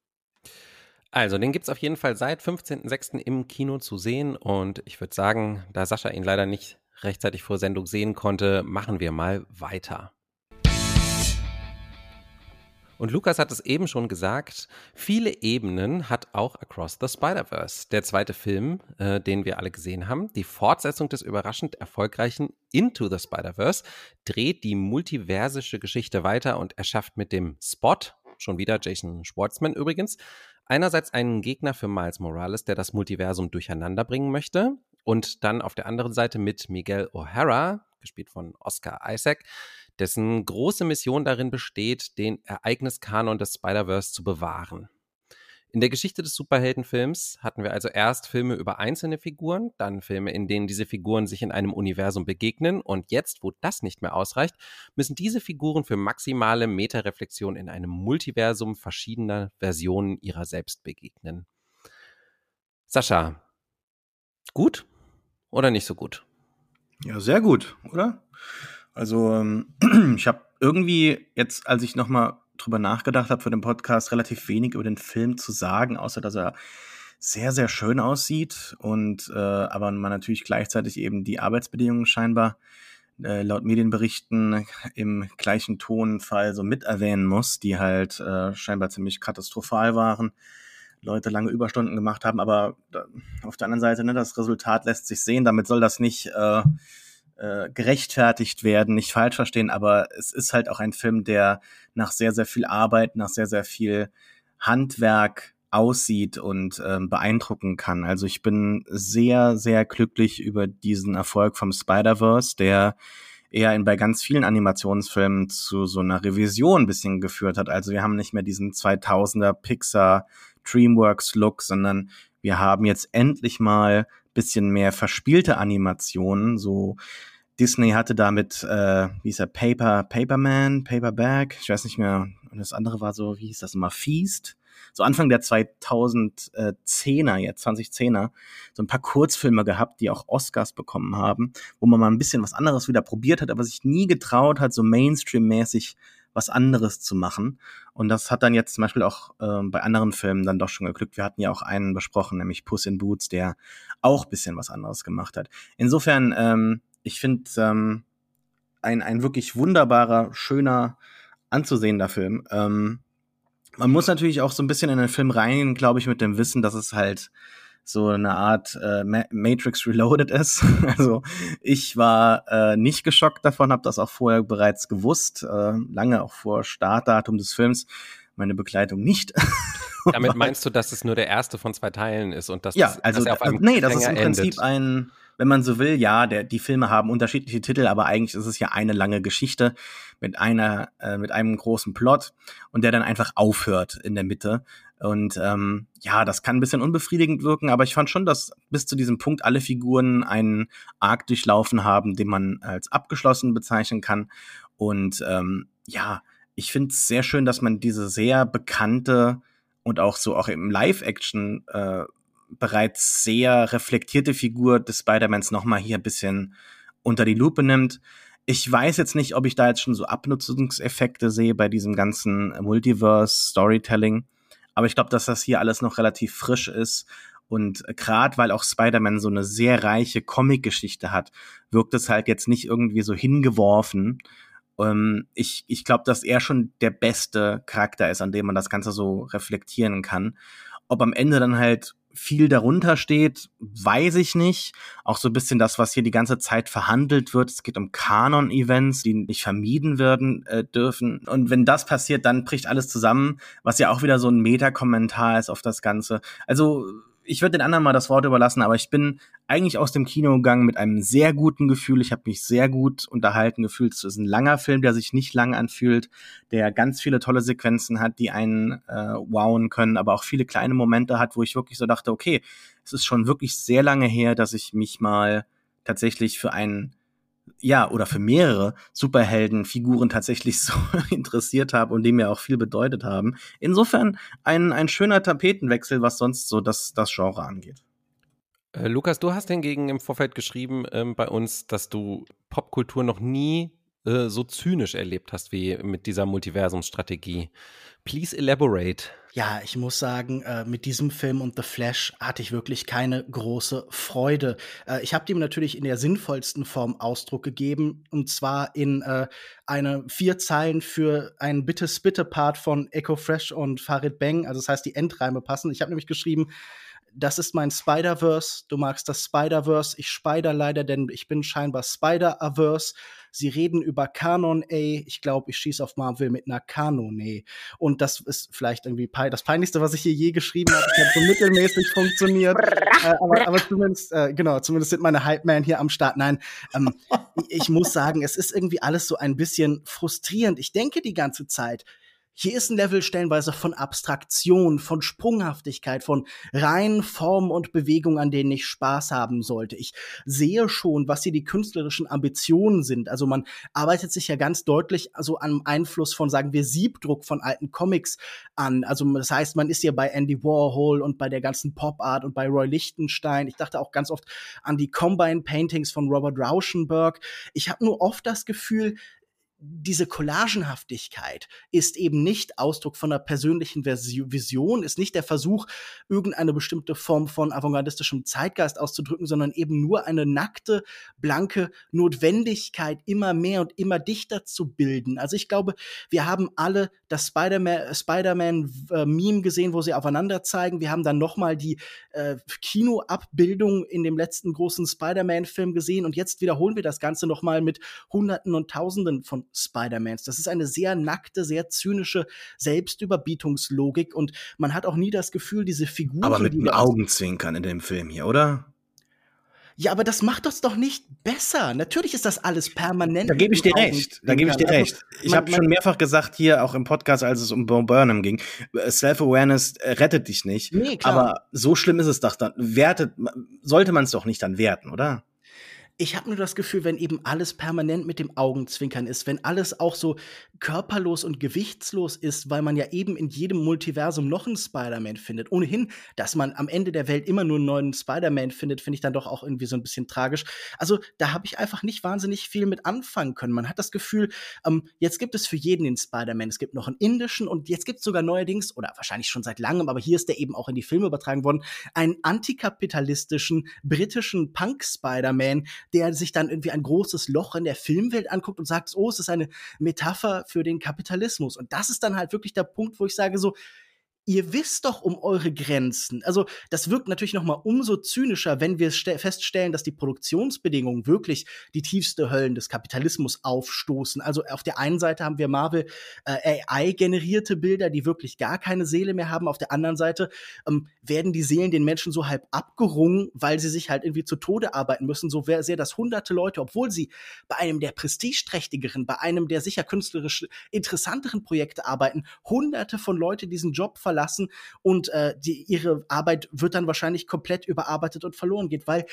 Also, den gibt es auf jeden Fall seit 15.06. im Kino zu sehen. Und ich würde sagen, da Sascha ihn leider nicht rechtzeitig vor Sendung sehen konnte, machen wir mal weiter. Und Lukas hat es eben schon gesagt, viele Ebenen hat auch Across the Spider-Verse, der zweite Film, äh, den wir alle gesehen haben. Die Fortsetzung des überraschend erfolgreichen Into the Spider-Verse dreht die multiversische Geschichte weiter und erschafft mit dem Spot, schon wieder Jason Schwartzman übrigens, einerseits einen Gegner für Miles Morales, der das Multiversum durcheinander bringen möchte, und dann auf der anderen Seite mit Miguel O'Hara, gespielt von Oscar Isaac, dessen große Mission darin besteht, den Ereigniskanon des Spider-Verse zu bewahren. In der Geschichte des Superheldenfilms hatten wir also erst Filme über einzelne Figuren, dann Filme, in denen diese Figuren sich in einem Universum begegnen und jetzt, wo das nicht mehr ausreicht, müssen diese Figuren für maximale Metareflexion in einem Multiversum verschiedener Versionen ihrer selbst begegnen. Sascha, gut oder nicht so gut? Ja, sehr gut, oder? Also ähm, ich habe irgendwie jetzt, als ich noch mal drüber nachgedacht habe für den Podcast, relativ wenig über den Film zu sagen, außer dass er sehr, sehr schön aussieht und äh, aber man natürlich gleichzeitig eben die Arbeitsbedingungen scheinbar äh, laut Medienberichten im gleichen Tonfall so mit erwähnen muss, die halt äh, scheinbar ziemlich katastrophal waren. Leute lange Überstunden gemacht haben, aber auf der anderen Seite, ne, das Resultat lässt sich sehen. Damit soll das nicht äh, äh, gerechtfertigt werden, nicht falsch verstehen, aber es ist halt auch ein Film, der nach sehr, sehr viel Arbeit, nach sehr, sehr viel Handwerk aussieht und ähm, beeindrucken kann. Also ich bin sehr, sehr glücklich über diesen Erfolg vom Spider-Verse, der eher in, bei ganz vielen Animationsfilmen zu so einer Revision ein bisschen geführt hat. Also wir haben nicht mehr diesen 2000er Pixar Dreamworks Look, sondern wir haben jetzt endlich mal bisschen mehr verspielte Animationen. So Disney hatte damit, äh, wie hieß er, Paper, Paperman, Paperback, ich weiß nicht mehr. Und das andere war so, wie hieß das immer, Feast. So Anfang der 2010er, jetzt 2010er, so ein paar Kurzfilme gehabt, die auch Oscars bekommen haben, wo man mal ein bisschen was anderes wieder probiert hat, aber sich nie getraut hat, so Mainstream-mäßig was anderes zu machen. Und das hat dann jetzt zum Beispiel auch äh, bei anderen Filmen dann doch schon geglückt. Wir hatten ja auch einen besprochen, nämlich Puss in Boots, der auch bisschen was anderes gemacht hat. Insofern, ähm, ich finde ähm, ein, ein wirklich wunderbarer, schöner, anzusehender Film. Ähm, man muss natürlich auch so ein bisschen in den Film reingehen, glaube ich, mit dem Wissen, dass es halt so eine Art äh, Matrix Reloaded ist. also ich war äh, nicht geschockt davon, habe das auch vorher bereits gewusst, äh, lange auch vor Startdatum des Films. Meine Begleitung nicht. Damit meinst du, dass es nur der erste von zwei Teilen ist und dass ja, das, also dass er auf einem nee, das ist im Prinzip endet? ein, wenn man so will, ja, der, die Filme haben unterschiedliche Titel, aber eigentlich ist es ja eine lange Geschichte mit einer, äh, mit einem großen Plot und der dann einfach aufhört in der Mitte. Und ähm, ja, das kann ein bisschen unbefriedigend wirken, aber ich fand schon, dass bis zu diesem Punkt alle Figuren einen Arc durchlaufen haben, den man als abgeschlossen bezeichnen kann. Und ähm, ja, ich finde es sehr schön, dass man diese sehr bekannte und auch so auch im Live-Action äh, bereits sehr reflektierte Figur des Spider-Mans nochmal hier ein bisschen unter die Lupe nimmt. Ich weiß jetzt nicht, ob ich da jetzt schon so Abnutzungseffekte sehe bei diesem ganzen Multiverse-Storytelling. Aber ich glaube, dass das hier alles noch relativ frisch ist. Und gerade weil auch Spider-Man so eine sehr reiche Comic-Geschichte hat, wirkt es halt jetzt nicht irgendwie so hingeworfen. Ähm, ich ich glaube, dass er schon der beste Charakter ist, an dem man das Ganze so reflektieren kann. Ob am Ende dann halt viel darunter steht, weiß ich nicht. Auch so ein bisschen das, was hier die ganze Zeit verhandelt wird. Es geht um Kanon-Events, die nicht vermieden werden äh, dürfen. Und wenn das passiert, dann bricht alles zusammen, was ja auch wieder so ein Meta-Kommentar ist auf das Ganze. Also ich würde den anderen mal das Wort überlassen, aber ich bin eigentlich aus dem Kino gegangen mit einem sehr guten Gefühl. Ich habe mich sehr gut unterhalten gefühlt. Es ist ein langer Film, der sich nicht lang anfühlt, der ganz viele tolle Sequenzen hat, die einen äh, wowen können, aber auch viele kleine Momente hat, wo ich wirklich so dachte, okay, es ist schon wirklich sehr lange her, dass ich mich mal tatsächlich für einen ja, oder für mehrere Superheldenfiguren tatsächlich so interessiert habe und die mir auch viel bedeutet haben. Insofern ein, ein schöner Tapetenwechsel, was sonst so das, das Genre angeht. Äh, Lukas, du hast hingegen im Vorfeld geschrieben ähm, bei uns, dass du Popkultur noch nie äh, so zynisch erlebt hast wie mit dieser Multiversumsstrategie. Please elaborate. Ja, ich muss sagen, äh, mit diesem Film und The Flash hatte ich wirklich keine große Freude. Äh, ich habe dem natürlich in der sinnvollsten Form Ausdruck gegeben, und zwar in äh, eine vier Zeilen für einen Bitte-Spitte-Part von Echo Fresh und Farid Bang. Also das heißt, die Endreime passen. Ich habe nämlich geschrieben, das ist mein Spider-Verse. Du magst das Spider-Verse. Ich spider leider, denn ich bin scheinbar Spider-Averse. Sie reden über Kanon, ey. Ich glaube, ich schieße auf Marvel mit einer Kanon, ey. Und das ist vielleicht irgendwie das Peinlichste, was ich hier je geschrieben habe. Ich habe so mittelmäßig funktioniert. äh, aber, aber zumindest, äh, genau, zumindest sind meine Hype-Man hier am Start. Nein, ähm, ich muss sagen, es ist irgendwie alles so ein bisschen frustrierend. Ich denke die ganze Zeit, hier ist ein Level stellenweise von Abstraktion, von Sprunghaftigkeit, von reinen Formen und Bewegungen, an denen ich Spaß haben sollte. Ich sehe schon, was hier die künstlerischen Ambitionen sind. Also man arbeitet sich ja ganz deutlich so am Einfluss von, sagen wir, Siebdruck von alten Comics an. Also das heißt, man ist ja bei Andy Warhol und bei der ganzen Pop Art und bei Roy Lichtenstein. Ich dachte auch ganz oft an die Combine Paintings von Robert Rauschenberg. Ich habe nur oft das Gefühl, diese Collagenhaftigkeit ist eben nicht Ausdruck von einer persönlichen Vision, ist nicht der Versuch, irgendeine bestimmte Form von avantgardistischem Zeitgeist auszudrücken, sondern eben nur eine nackte, blanke Notwendigkeit, immer mehr und immer dichter zu bilden. Also ich glaube, wir haben alle das Spider-Man Spider-Man gesehen, wo sie aufeinander zeigen. Wir haben dann noch mal die äh, Kinoabbildung in dem letzten großen Spider-Man-Film gesehen und jetzt wiederholen wir das Ganze noch mal mit Hunderten und Tausenden von Spider-Mans. Das ist eine sehr nackte, sehr zynische Selbstüberbietungslogik und man hat auch nie das Gefühl, diese Figuren. Aber mit einem Augenzwinkern in dem Film hier, oder? Ja, aber das macht uns doch nicht besser. Natürlich ist das alles permanent. Da gebe ich dir recht. Da gebe ich dir also, recht. Ich habe schon mehrfach gesagt hier auch im Podcast, als es um Bo Burnham ging, Self-Awareness äh, rettet dich nicht. Nee, klar. Aber so schlimm ist es doch dann. Wertet, sollte man es doch nicht dann werten, oder? Ich habe nur das Gefühl, wenn eben alles permanent mit dem Augenzwinkern ist, wenn alles auch so körperlos und gewichtslos ist, weil man ja eben in jedem Multiversum noch einen Spider-Man findet. Ohnehin, dass man am Ende der Welt immer nur einen neuen Spider-Man findet, finde ich dann doch auch irgendwie so ein bisschen tragisch. Also da habe ich einfach nicht wahnsinnig viel mit anfangen können. Man hat das Gefühl, ähm, jetzt gibt es für jeden den Spider-Man. Es gibt noch einen indischen und jetzt gibt es sogar neuerdings, oder wahrscheinlich schon seit langem, aber hier ist der eben auch in die Filme übertragen worden, einen antikapitalistischen britischen Punk-Spider-Man, der sich dann irgendwie ein großes Loch in der Filmwelt anguckt und sagt, oh, es ist eine Metapher für den Kapitalismus. Und das ist dann halt wirklich der Punkt, wo ich sage so, ihr wisst doch um eure Grenzen. Also das wirkt natürlich noch mal umso zynischer, wenn wir feststellen, dass die Produktionsbedingungen wirklich die tiefste Höllen des Kapitalismus aufstoßen. Also auf der einen Seite haben wir Marvel äh, AI-generierte Bilder, die wirklich gar keine Seele mehr haben. Auf der anderen Seite ähm, werden die Seelen den Menschen so halb abgerungen, weil sie sich halt irgendwie zu Tode arbeiten müssen. So sehr, dass hunderte Leute, obwohl sie bei einem der prestigeträchtigeren, bei einem der sicher künstlerisch interessanteren Projekte arbeiten, hunderte von Leute diesen Job verlassen verlassen und äh, die, ihre Arbeit wird dann wahrscheinlich komplett überarbeitet und verloren geht, weil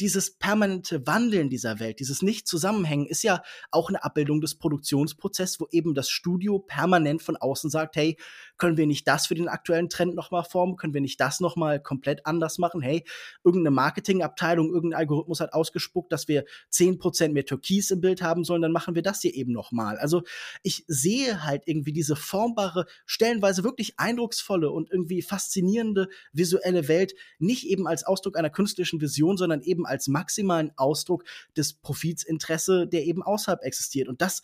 dieses permanente Wandeln dieser Welt, dieses Nicht-Zusammenhängen ist ja auch eine Abbildung des Produktionsprozesses, wo eben das Studio permanent von außen sagt, hey, können wir nicht das für den aktuellen Trend nochmal formen? Können wir nicht das nochmal komplett anders machen? Hey, irgendeine Marketingabteilung, irgendein Algorithmus hat ausgespuckt, dass wir zehn Prozent mehr Türkis im Bild haben sollen, dann machen wir das hier eben nochmal. Also ich sehe halt irgendwie diese formbare, stellenweise wirklich eindrucksvolle und irgendwie faszinierende visuelle Welt nicht eben als Ausdruck einer künstlerischen Vision, sondern eben als maximalen Ausdruck des Profitsinteresse, der eben außerhalb existiert. Und das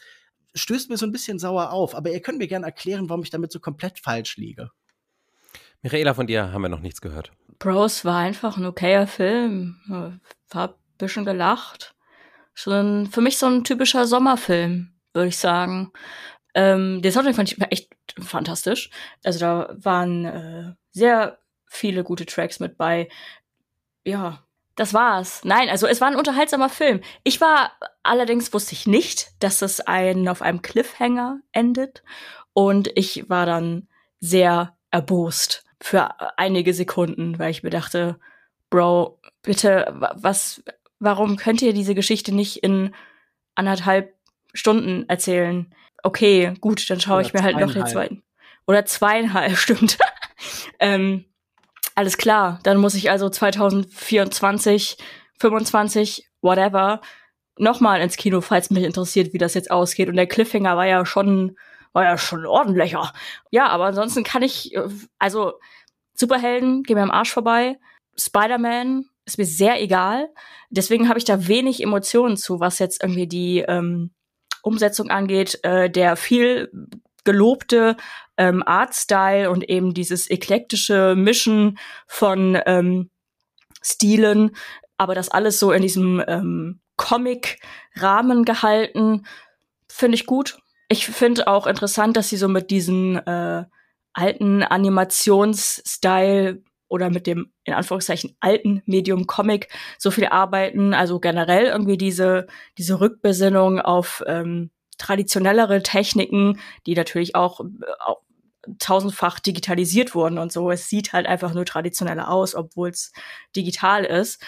stößt mir so ein bisschen sauer auf. Aber ihr könnt mir gerne erklären, warum ich damit so komplett falsch liege. Michaela, von dir haben wir noch nichts gehört. Bros war einfach ein okayer Film. War ein bisschen gelacht. Schon für mich so ein typischer Sommerfilm, würde ich sagen. Ähm, den Soundtrack fand ich echt fantastisch. Also da waren äh, sehr viele gute Tracks mit bei. Ja, das war's. Nein, also es war ein unterhaltsamer Film. Ich war allerdings wusste ich nicht, dass es ein auf einem Cliffhanger endet und ich war dann sehr erbost für einige Sekunden, weil ich mir dachte, Bro, bitte, was, warum könnt ihr diese Geschichte nicht in anderthalb Stunden erzählen? Okay, gut, dann schaue ich mir halt noch den zweiten. Oder zweieinhalb, stimmt. ähm, alles klar, dann muss ich also 2024, 25, whatever, nochmal ins Kino, falls mich interessiert, wie das jetzt ausgeht. Und der Cliffhanger war ja schon, war ja schon ordentlicher. Ja, aber ansonsten kann ich, also Superhelden gehen mir am Arsch vorbei. Spider-Man ist mir sehr egal. Deswegen habe ich da wenig Emotionen zu, was jetzt irgendwie die ähm, Umsetzung angeht. Äh, der viel gelobte ähm, Artstyle und eben dieses eklektische Mischen von ähm, Stilen, aber das alles so in diesem ähm, Comic-Rahmen gehalten, finde ich gut. Ich finde auch interessant, dass sie so mit diesen äh, alten Animationsstyle oder mit dem in Anführungszeichen alten Medium Comic so viel arbeiten. Also generell irgendwie diese diese Rückbesinnung auf ähm, traditionellere Techniken, die natürlich auch, auch tausendfach digitalisiert wurden und so. Es sieht halt einfach nur traditioneller aus, obwohl es digital ist.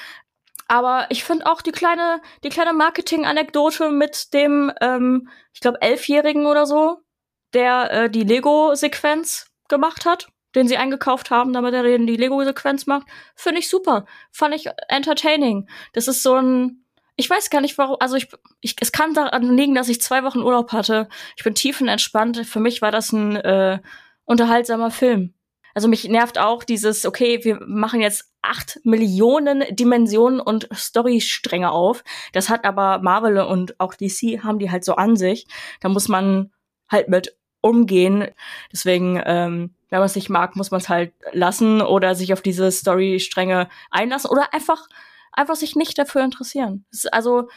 Aber ich finde auch die kleine, die kleine Marketing-Anekdote mit dem, ähm, ich glaube, Elfjährigen oder so, der äh, die Lego-Sequenz gemacht hat, den sie eingekauft haben, damit er die Lego-Sequenz macht, finde ich super. Fand ich entertaining. Das ist so ein, ich weiß gar nicht warum, also ich, ich, es kann daran liegen, dass ich zwei Wochen Urlaub hatte. Ich bin tiefenentspannt. Für mich war das ein äh, unterhaltsamer Film. Also mich nervt auch dieses, okay, wir machen jetzt acht Millionen Dimensionen und Storystränge auf. Das hat aber Marvel und auch DC haben die halt so an sich. Da muss man halt mit umgehen. Deswegen, ähm, wenn man es nicht mag, muss man es halt lassen oder sich auf diese Storystränge einlassen oder einfach einfach sich nicht dafür interessieren. also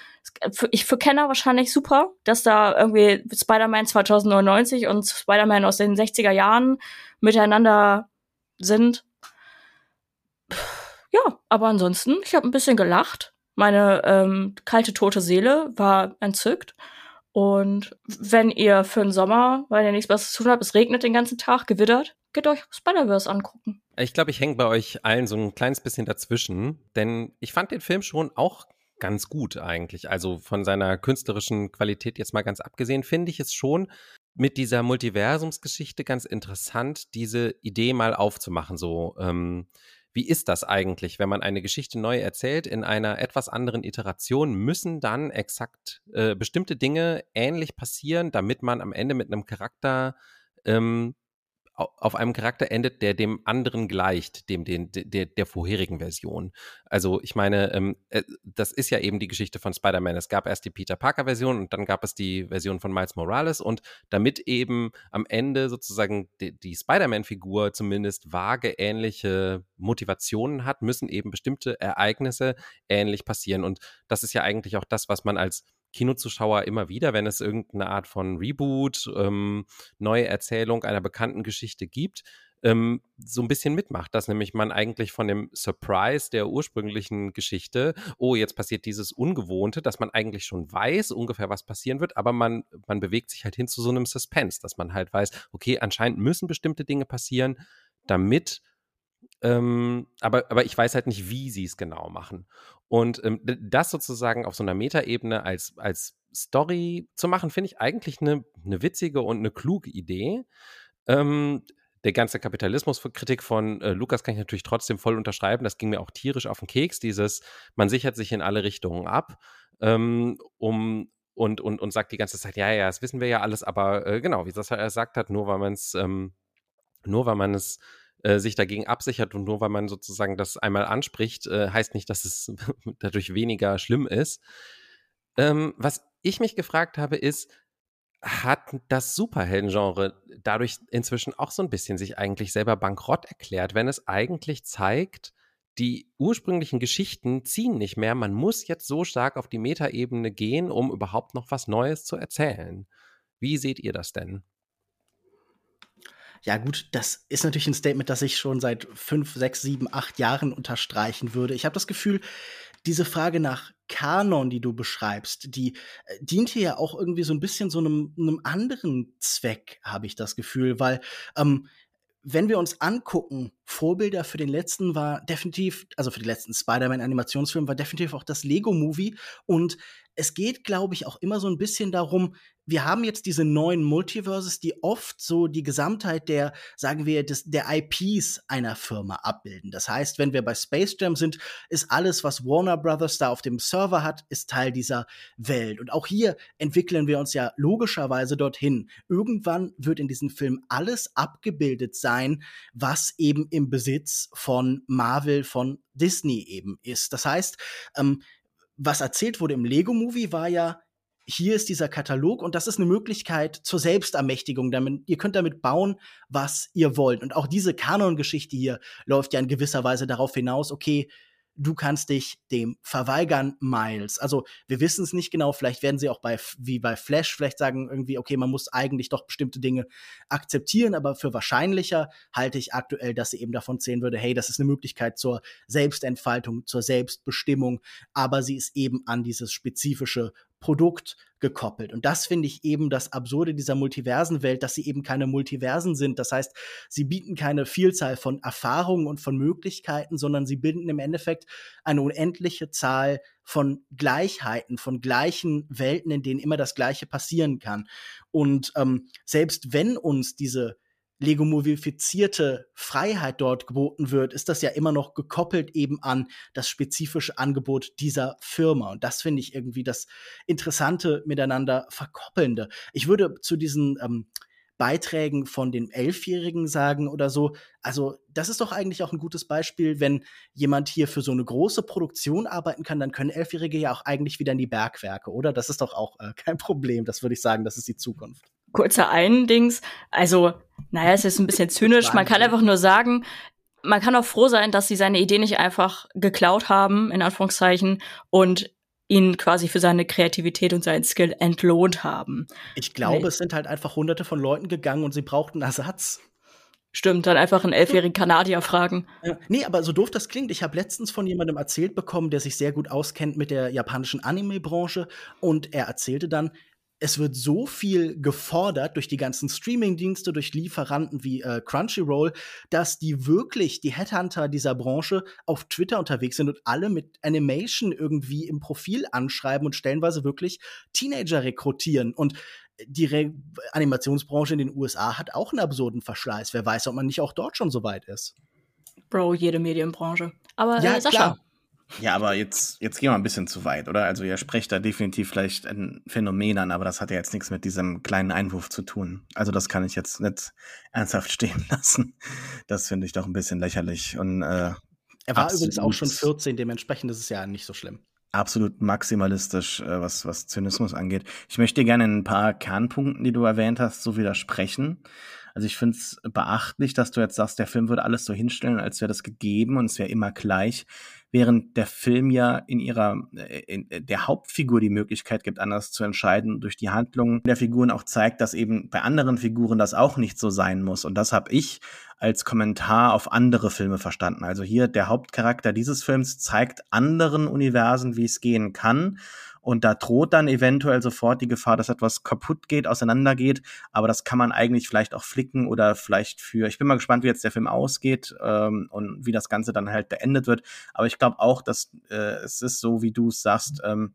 für, ich für Kenner wahrscheinlich super, dass da irgendwie Spider-Man 2099 und Spider-Man aus den 60er Jahren miteinander sind. Ja, aber ansonsten, ich habe ein bisschen gelacht. Meine ähm, kalte tote Seele war entzückt. Und wenn ihr für den Sommer, weil ihr nichts Besseres zu tun habt, es regnet den ganzen Tag, gewittert, geht euch Spider-Verse angucken. Ich glaube, ich hänge bei euch allen so ein kleines bisschen dazwischen, denn ich fand den Film schon auch ganz gut eigentlich. Also von seiner künstlerischen Qualität jetzt mal ganz abgesehen, finde ich es schon mit dieser Multiversumsgeschichte ganz interessant, diese Idee mal aufzumachen. So, ähm, wie ist das eigentlich, wenn man eine Geschichte neu erzählt in einer etwas anderen Iteration? Müssen dann exakt äh, bestimmte Dinge ähnlich passieren, damit man am Ende mit einem Charakter ähm, auf einem Charakter endet, der dem anderen gleicht, dem den, der, der vorherigen Version. Also ich meine, ähm, äh, das ist ja eben die Geschichte von Spider-Man. Es gab erst die Peter Parker-Version und dann gab es die Version von Miles Morales und damit eben am Ende sozusagen die, die Spider-Man-Figur zumindest vage ähnliche Motivationen hat, müssen eben bestimmte Ereignisse ähnlich passieren. Und das ist ja eigentlich auch das, was man als Kinozuschauer immer wieder, wenn es irgendeine Art von Reboot, ähm, neue Erzählung einer bekannten Geschichte gibt, ähm, so ein bisschen mitmacht, dass nämlich man eigentlich von dem Surprise der ursprünglichen Geschichte, oh, jetzt passiert dieses Ungewohnte, dass man eigentlich schon weiß ungefähr, was passieren wird, aber man, man bewegt sich halt hin zu so einem Suspense, dass man halt weiß, okay, anscheinend müssen bestimmte Dinge passieren, damit ähm, aber, aber ich weiß halt nicht, wie sie es genau machen. Und ähm, das sozusagen auf so einer Metaebene als, als Story zu machen, finde ich eigentlich eine, eine witzige und eine kluge Idee. Ähm, der ganze Kapitalismuskritik von äh, Lukas kann ich natürlich trotzdem voll unterschreiben. Das ging mir auch tierisch auf den Keks, dieses, man sichert sich in alle Richtungen ab, ähm, um und, und, und sagt die ganze Zeit, ja, ja, das wissen wir ja alles, aber äh, genau, wie das er gesagt hat, nur weil man es, ähm, nur weil man es äh, sich dagegen absichert und nur weil man sozusagen das einmal anspricht, äh, heißt nicht, dass es dadurch weniger schlimm ist. Ähm, was ich mich gefragt habe, ist, hat das Superhelden-Genre dadurch inzwischen auch so ein bisschen sich eigentlich selber bankrott erklärt, wenn es eigentlich zeigt, die ursprünglichen Geschichten ziehen nicht mehr. Man muss jetzt so stark auf die Metaebene gehen, um überhaupt noch was Neues zu erzählen. Wie seht ihr das denn? Ja, gut, das ist natürlich ein Statement, das ich schon seit fünf, sechs, sieben, acht Jahren unterstreichen würde. Ich habe das Gefühl, diese Frage nach Kanon, die du beschreibst, die äh, dient hier ja auch irgendwie so ein bisschen so einem, einem anderen Zweck, habe ich das Gefühl, weil ähm, wenn wir uns angucken, Vorbilder für den letzten war definitiv, also für den letzten Spider-Man-Animationsfilm war definitiv auch das Lego-Movie. Und es geht, glaube ich, auch immer so ein bisschen darum, wir haben jetzt diese neuen Multiverses, die oft so die Gesamtheit der, sagen wir, des, der IPs einer Firma abbilden. Das heißt, wenn wir bei Space Jam sind, ist alles, was Warner Brothers da auf dem Server hat, ist Teil dieser Welt. Und auch hier entwickeln wir uns ja logischerweise dorthin. Irgendwann wird in diesem Film alles abgebildet sein, was eben im Besitz von Marvel, von Disney eben ist. Das heißt, ähm, was erzählt wurde im Lego-Movie war ja, hier ist dieser Katalog und das ist eine Möglichkeit zur Selbstermächtigung. Damit, ihr könnt damit bauen, was ihr wollt. Und auch diese Kanongeschichte hier läuft ja in gewisser Weise darauf hinaus, okay, du kannst dich dem verweigern, Miles. Also wir wissen es nicht genau, vielleicht werden sie auch bei, wie bei Flash, vielleicht sagen irgendwie, okay, man muss eigentlich doch bestimmte Dinge akzeptieren, aber für wahrscheinlicher halte ich aktuell, dass sie eben davon zählen würde, hey, das ist eine Möglichkeit zur Selbstentfaltung, zur Selbstbestimmung, aber sie ist eben an dieses spezifische Produkt gekoppelt. Und das finde ich eben das Absurde dieser Multiversenwelt, dass sie eben keine Multiversen sind. Das heißt, sie bieten keine Vielzahl von Erfahrungen und von Möglichkeiten, sondern sie bilden im Endeffekt eine unendliche Zahl von Gleichheiten, von gleichen Welten, in denen immer das Gleiche passieren kann. Und ähm, selbst wenn uns diese legomovifizierte Freiheit dort geboten wird, ist das ja immer noch gekoppelt eben an das spezifische Angebot dieser Firma. Und das finde ich irgendwie das Interessante miteinander verkoppelnde. Ich würde zu diesen ähm, Beiträgen von den Elfjährigen sagen oder so. Also, das ist doch eigentlich auch ein gutes Beispiel, wenn jemand hier für so eine große Produktion arbeiten kann, dann können Elfjährige ja auch eigentlich wieder in die Bergwerke, oder? Das ist doch auch äh, kein Problem. Das würde ich sagen, das ist die Zukunft kurzer Eindings. Also, naja, es ist ein bisschen zynisch. Man kann einfach nur sagen, man kann auch froh sein, dass sie seine Idee nicht einfach geklaut haben, in Anführungszeichen, und ihn quasi für seine Kreativität und seinen Skill entlohnt haben. Ich glaube, nee. es sind halt einfach hunderte von Leuten gegangen und sie brauchten Ersatz. Stimmt, dann einfach einen elfjährigen Kanadier fragen. Nee, aber so doof das klingt, ich habe letztens von jemandem erzählt bekommen, der sich sehr gut auskennt mit der japanischen Anime-Branche und er erzählte dann, es wird so viel gefordert durch die ganzen Streaming-Dienste, durch Lieferanten wie äh, Crunchyroll, dass die wirklich, die Headhunter dieser Branche auf Twitter unterwegs sind und alle mit Animation irgendwie im Profil anschreiben und stellenweise wirklich Teenager rekrutieren. Und die Re Animationsbranche in den USA hat auch einen absurden Verschleiß. Wer weiß, ob man nicht auch dort schon so weit ist. Bro, jede Medienbranche. Aber ja, äh, Sascha, klar. Ja, aber jetzt, jetzt gehen wir ein bisschen zu weit, oder? Also ihr sprecht da definitiv vielleicht ein Phänomen an, aber das hat ja jetzt nichts mit diesem kleinen Einwurf zu tun. Also das kann ich jetzt nicht ernsthaft stehen lassen. Das finde ich doch ein bisschen lächerlich. Und, äh, er war übrigens auch schon 14, dementsprechend ist es ja nicht so schlimm. Absolut maximalistisch, äh, was, was Zynismus angeht. Ich möchte gerne ein paar Kernpunkten, die du erwähnt hast, so widersprechen. Also ich finde es beachtlich, dass du jetzt sagst, der Film würde alles so hinstellen, als wäre das gegeben und es wäre immer gleich während der Film ja in ihrer äh, in äh, der Hauptfigur die Möglichkeit gibt, anders zu entscheiden, durch die Handlung der Figuren auch zeigt, dass eben bei anderen Figuren das auch nicht so sein muss. Und das habe ich als Kommentar auf andere Filme verstanden. Also hier der Hauptcharakter dieses Films zeigt anderen Universen, wie es gehen kann und da droht dann eventuell sofort die Gefahr, dass etwas kaputt geht, auseinandergeht. Aber das kann man eigentlich vielleicht auch flicken oder vielleicht für. Ich bin mal gespannt, wie jetzt der Film ausgeht ähm, und wie das Ganze dann halt beendet wird. Aber ich glaube auch, dass äh, es ist so, wie du es sagst. Ähm,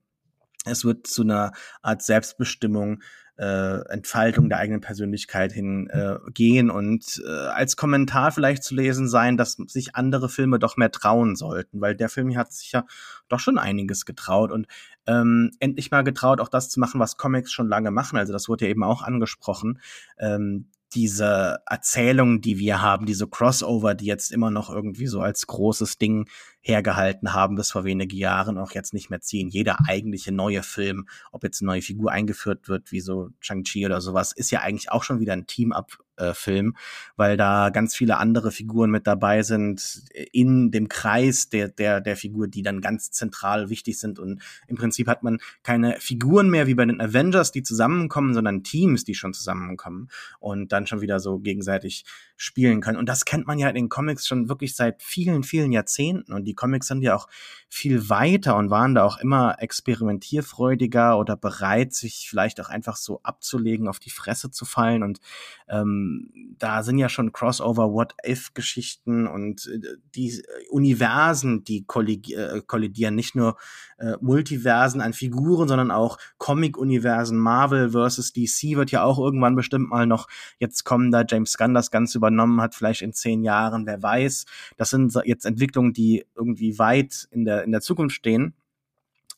es wird zu einer Art Selbstbestimmung äh, Entfaltung der eigenen Persönlichkeit hingehen äh, und äh, als Kommentar vielleicht zu lesen sein, dass sich andere Filme doch mehr trauen sollten, weil der Film hier hat sich ja doch schon einiges getraut und ähm, endlich mal getraut, auch das zu machen, was Comics schon lange machen. Also das wurde ja eben auch angesprochen. Ähm, diese Erzählungen, die wir haben, diese Crossover, die jetzt immer noch irgendwie so als großes Ding hergehalten haben bis vor wenigen Jahren, auch jetzt nicht mehr ziehen. Jeder eigentliche neue Film, ob jetzt eine neue Figur eingeführt wird, wie so Shang-Chi oder sowas, ist ja eigentlich auch schon wieder ein Team-Up äh, Film, weil da ganz viele andere Figuren mit dabei sind in dem Kreis der, der, der Figur, die dann ganz zentral wichtig sind. Und im Prinzip hat man keine Figuren mehr wie bei den Avengers, die zusammenkommen, sondern Teams, die schon zusammenkommen und dann schon wieder so gegenseitig spielen können. Und das kennt man ja in den Comics schon wirklich seit vielen, vielen Jahrzehnten. Und die Comics sind ja auch viel weiter und waren da auch immer experimentierfreudiger oder bereit, sich vielleicht auch einfach so abzulegen, auf die Fresse zu fallen. Und ähm, da sind ja schon Crossover What-If-Geschichten und äh, die Universen, die äh, kollidieren, nicht nur äh, Multiversen an Figuren, sondern auch Comic-Universen, Marvel versus DC wird ja auch irgendwann bestimmt mal noch jetzt kommen, da James Gunn das Ganze übernommen hat, vielleicht in zehn Jahren, wer weiß. Das sind jetzt Entwicklungen, die irgendwie weit in der in der Zukunft stehen.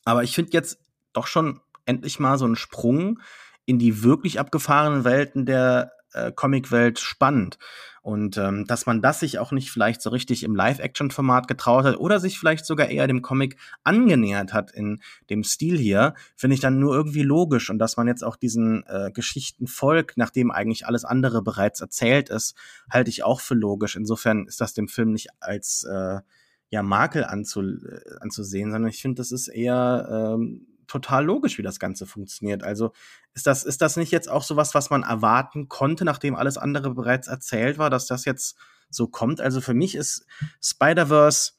Aber ich finde jetzt doch schon endlich mal so einen Sprung in die wirklich abgefahrenen Welten der äh, Comicwelt spannend. Und ähm, dass man das sich auch nicht vielleicht so richtig im Live-Action-Format getraut hat oder sich vielleicht sogar eher dem Comic angenähert hat in dem Stil hier, finde ich dann nur irgendwie logisch. Und dass man jetzt auch diesen äh, Geschichten folgt, nachdem eigentlich alles andere bereits erzählt ist, halte ich auch für logisch. Insofern ist das dem Film nicht als äh, ja, Makel anzu, äh, anzusehen, sondern ich finde, das ist eher ähm, total logisch, wie das Ganze funktioniert. Also ist das, ist das nicht jetzt auch sowas, was man erwarten konnte, nachdem alles andere bereits erzählt war, dass das jetzt so kommt? Also für mich ist Spider-Verse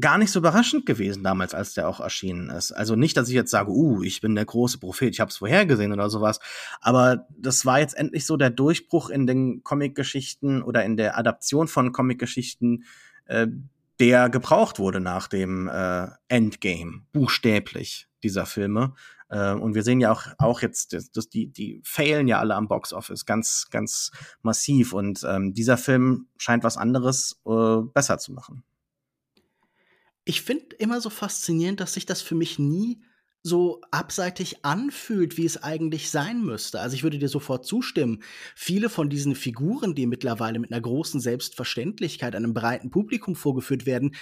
gar nicht so überraschend gewesen damals, als der auch erschienen ist. Also nicht, dass ich jetzt sage, uh, ich bin der große Prophet, ich habe es vorhergesehen oder sowas, aber das war jetzt endlich so der Durchbruch in den Comic-Geschichten oder in der Adaption von Comic-Geschichten, äh, der gebraucht wurde nach dem äh, Endgame, buchstäblich dieser Filme. Äh, und wir sehen ja auch, auch jetzt, dass, dass die, die failen ja alle am Box Office ganz, ganz massiv. Und ähm, dieser Film scheint was anderes äh, besser zu machen. Ich finde immer so faszinierend, dass sich das für mich nie so abseitig anfühlt, wie es eigentlich sein müsste. Also ich würde dir sofort zustimmen. Viele von diesen Figuren, die mittlerweile mit einer großen Selbstverständlichkeit einem breiten Publikum vorgeführt werden,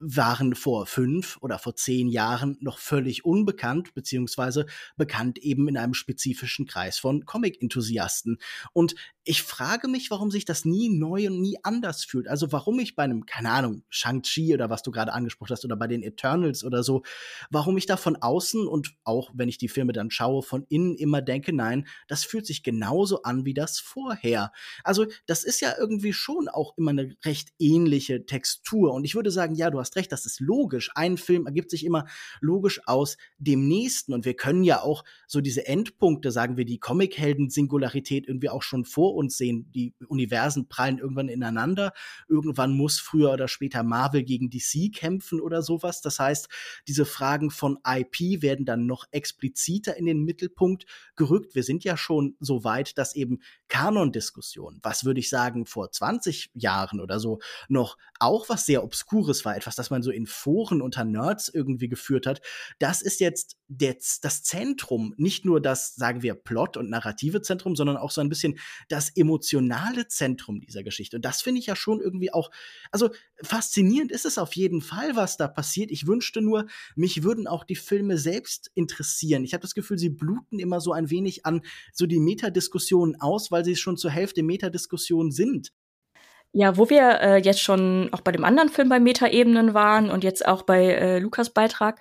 waren vor fünf oder vor zehn Jahren noch völlig unbekannt, beziehungsweise bekannt eben in einem spezifischen Kreis von Comic-Enthusiasten. Und ich frage mich, warum sich das nie neu und nie anders fühlt. Also warum ich bei einem, keine Ahnung, Shang-Chi oder was du gerade angesprochen hast oder bei den Eternals oder so, warum ich da von außen und auch wenn ich die Filme dann schaue, von innen immer denke, nein, das fühlt sich genauso an wie das vorher. Also das ist ja irgendwie schon auch immer eine recht ähnliche Textur. Und ich würde sagen, ja, du hast recht, das ist logisch. Ein Film ergibt sich immer logisch aus dem nächsten. Und wir können ja auch so diese Endpunkte, sagen wir, die Comichelden-Singularität irgendwie auch schon vor uns sehen. Die Universen prallen irgendwann ineinander. Irgendwann muss früher oder später Marvel gegen DC kämpfen oder sowas. Das heißt, diese Fragen von IP werden dann noch expliziter in den Mittelpunkt gerückt. Wir sind ja schon so weit, dass eben Kanon-Diskussionen, was würde ich sagen, vor 20 Jahren oder so noch auch was sehr Obskures war, etwas, das man so in Foren unter Nerds irgendwie geführt hat, das ist jetzt das, das Zentrum, nicht nur das, sagen wir, Plot- und narrative Zentrum, sondern auch so ein bisschen das emotionale Zentrum dieser Geschichte. Und das finde ich ja schon irgendwie auch, also faszinierend ist es auf jeden Fall, was da passiert. Ich wünschte nur, mich würden auch die Filme selbst interessieren. Ich habe das Gefühl, sie bluten immer so ein wenig an so die Metadiskussionen aus, weil sie schon zur Hälfte Metadiskussionen sind. Ja, wo wir äh, jetzt schon auch bei dem anderen Film bei Metaebenen waren und jetzt auch bei äh, Lukas Beitrag,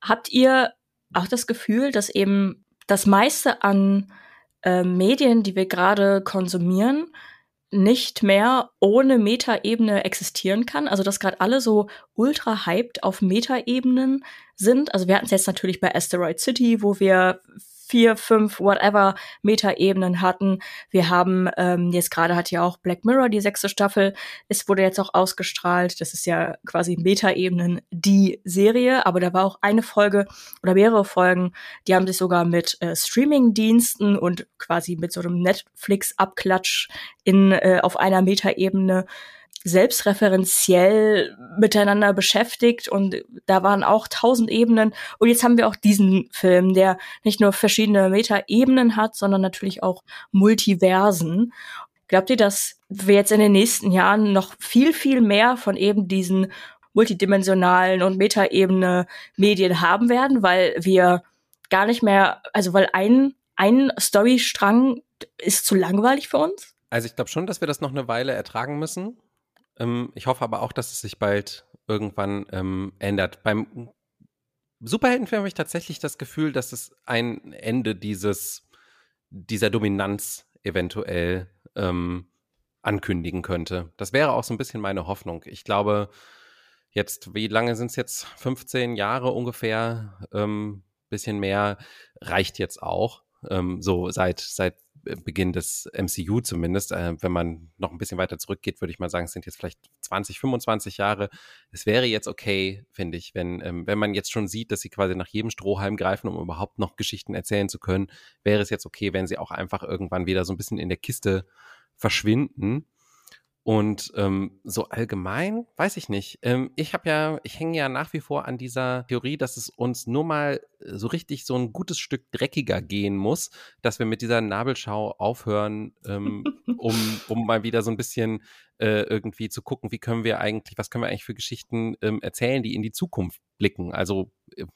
habt ihr auch das Gefühl, dass eben das meiste an äh, Medien, die wir gerade konsumieren, nicht mehr ohne Metaebene existieren kann. Also dass gerade alle so ultra hyped auf Metaebenen sind. Also wir hatten es jetzt natürlich bei Asteroid City, wo wir vier, fünf, whatever Meta-Ebenen hatten. Wir haben ähm, jetzt gerade hat ja auch Black Mirror die sechste Staffel. Es wurde jetzt auch ausgestrahlt. Das ist ja quasi Meta-Ebenen die Serie, aber da war auch eine Folge oder mehrere Folgen, die haben sich sogar mit äh, Streaming-Diensten und quasi mit so einem Netflix-Abklatsch in äh, auf einer Meta-Ebene selbstreferenziell miteinander beschäftigt und da waren auch tausend Ebenen und jetzt haben wir auch diesen Film, der nicht nur verschiedene Meta-Ebenen hat, sondern natürlich auch Multiversen. Glaubt ihr, dass wir jetzt in den nächsten Jahren noch viel, viel mehr von eben diesen multidimensionalen und Metaebene Medien haben werden, weil wir gar nicht mehr, also weil ein, ein Storystrang ist zu langweilig für uns? Also ich glaube schon, dass wir das noch eine Weile ertragen müssen. Ähm, ich hoffe aber auch, dass es sich bald irgendwann ähm, ändert. Beim Superheldenfilm habe ich tatsächlich das Gefühl, dass es ein Ende dieses, dieser Dominanz eventuell ähm, ankündigen könnte. Das wäre auch so ein bisschen meine Hoffnung. Ich glaube, jetzt, wie lange sind es jetzt? 15 Jahre ungefähr, ähm, bisschen mehr, reicht jetzt auch. Ähm, so seit, seit Beginn des MCU zumindest. Äh, wenn man noch ein bisschen weiter zurückgeht, würde ich mal sagen, es sind jetzt vielleicht 20, 25 Jahre. Es wäre jetzt okay, finde ich, wenn, ähm, wenn man jetzt schon sieht, dass sie quasi nach jedem Strohhalm greifen, um überhaupt noch Geschichten erzählen zu können, wäre es jetzt okay, wenn sie auch einfach irgendwann wieder so ein bisschen in der Kiste verschwinden. Und ähm, so allgemein, weiß ich nicht. Ähm, ich habe ja, ich hänge ja nach wie vor an dieser Theorie, dass es uns nur mal äh, so richtig so ein gutes Stück dreckiger gehen muss, dass wir mit dieser Nabelschau aufhören, ähm, um, um mal wieder so ein bisschen äh, irgendwie zu gucken, wie können wir eigentlich, was können wir eigentlich für Geschichten ähm, erzählen, die in die Zukunft blicken. Also äh,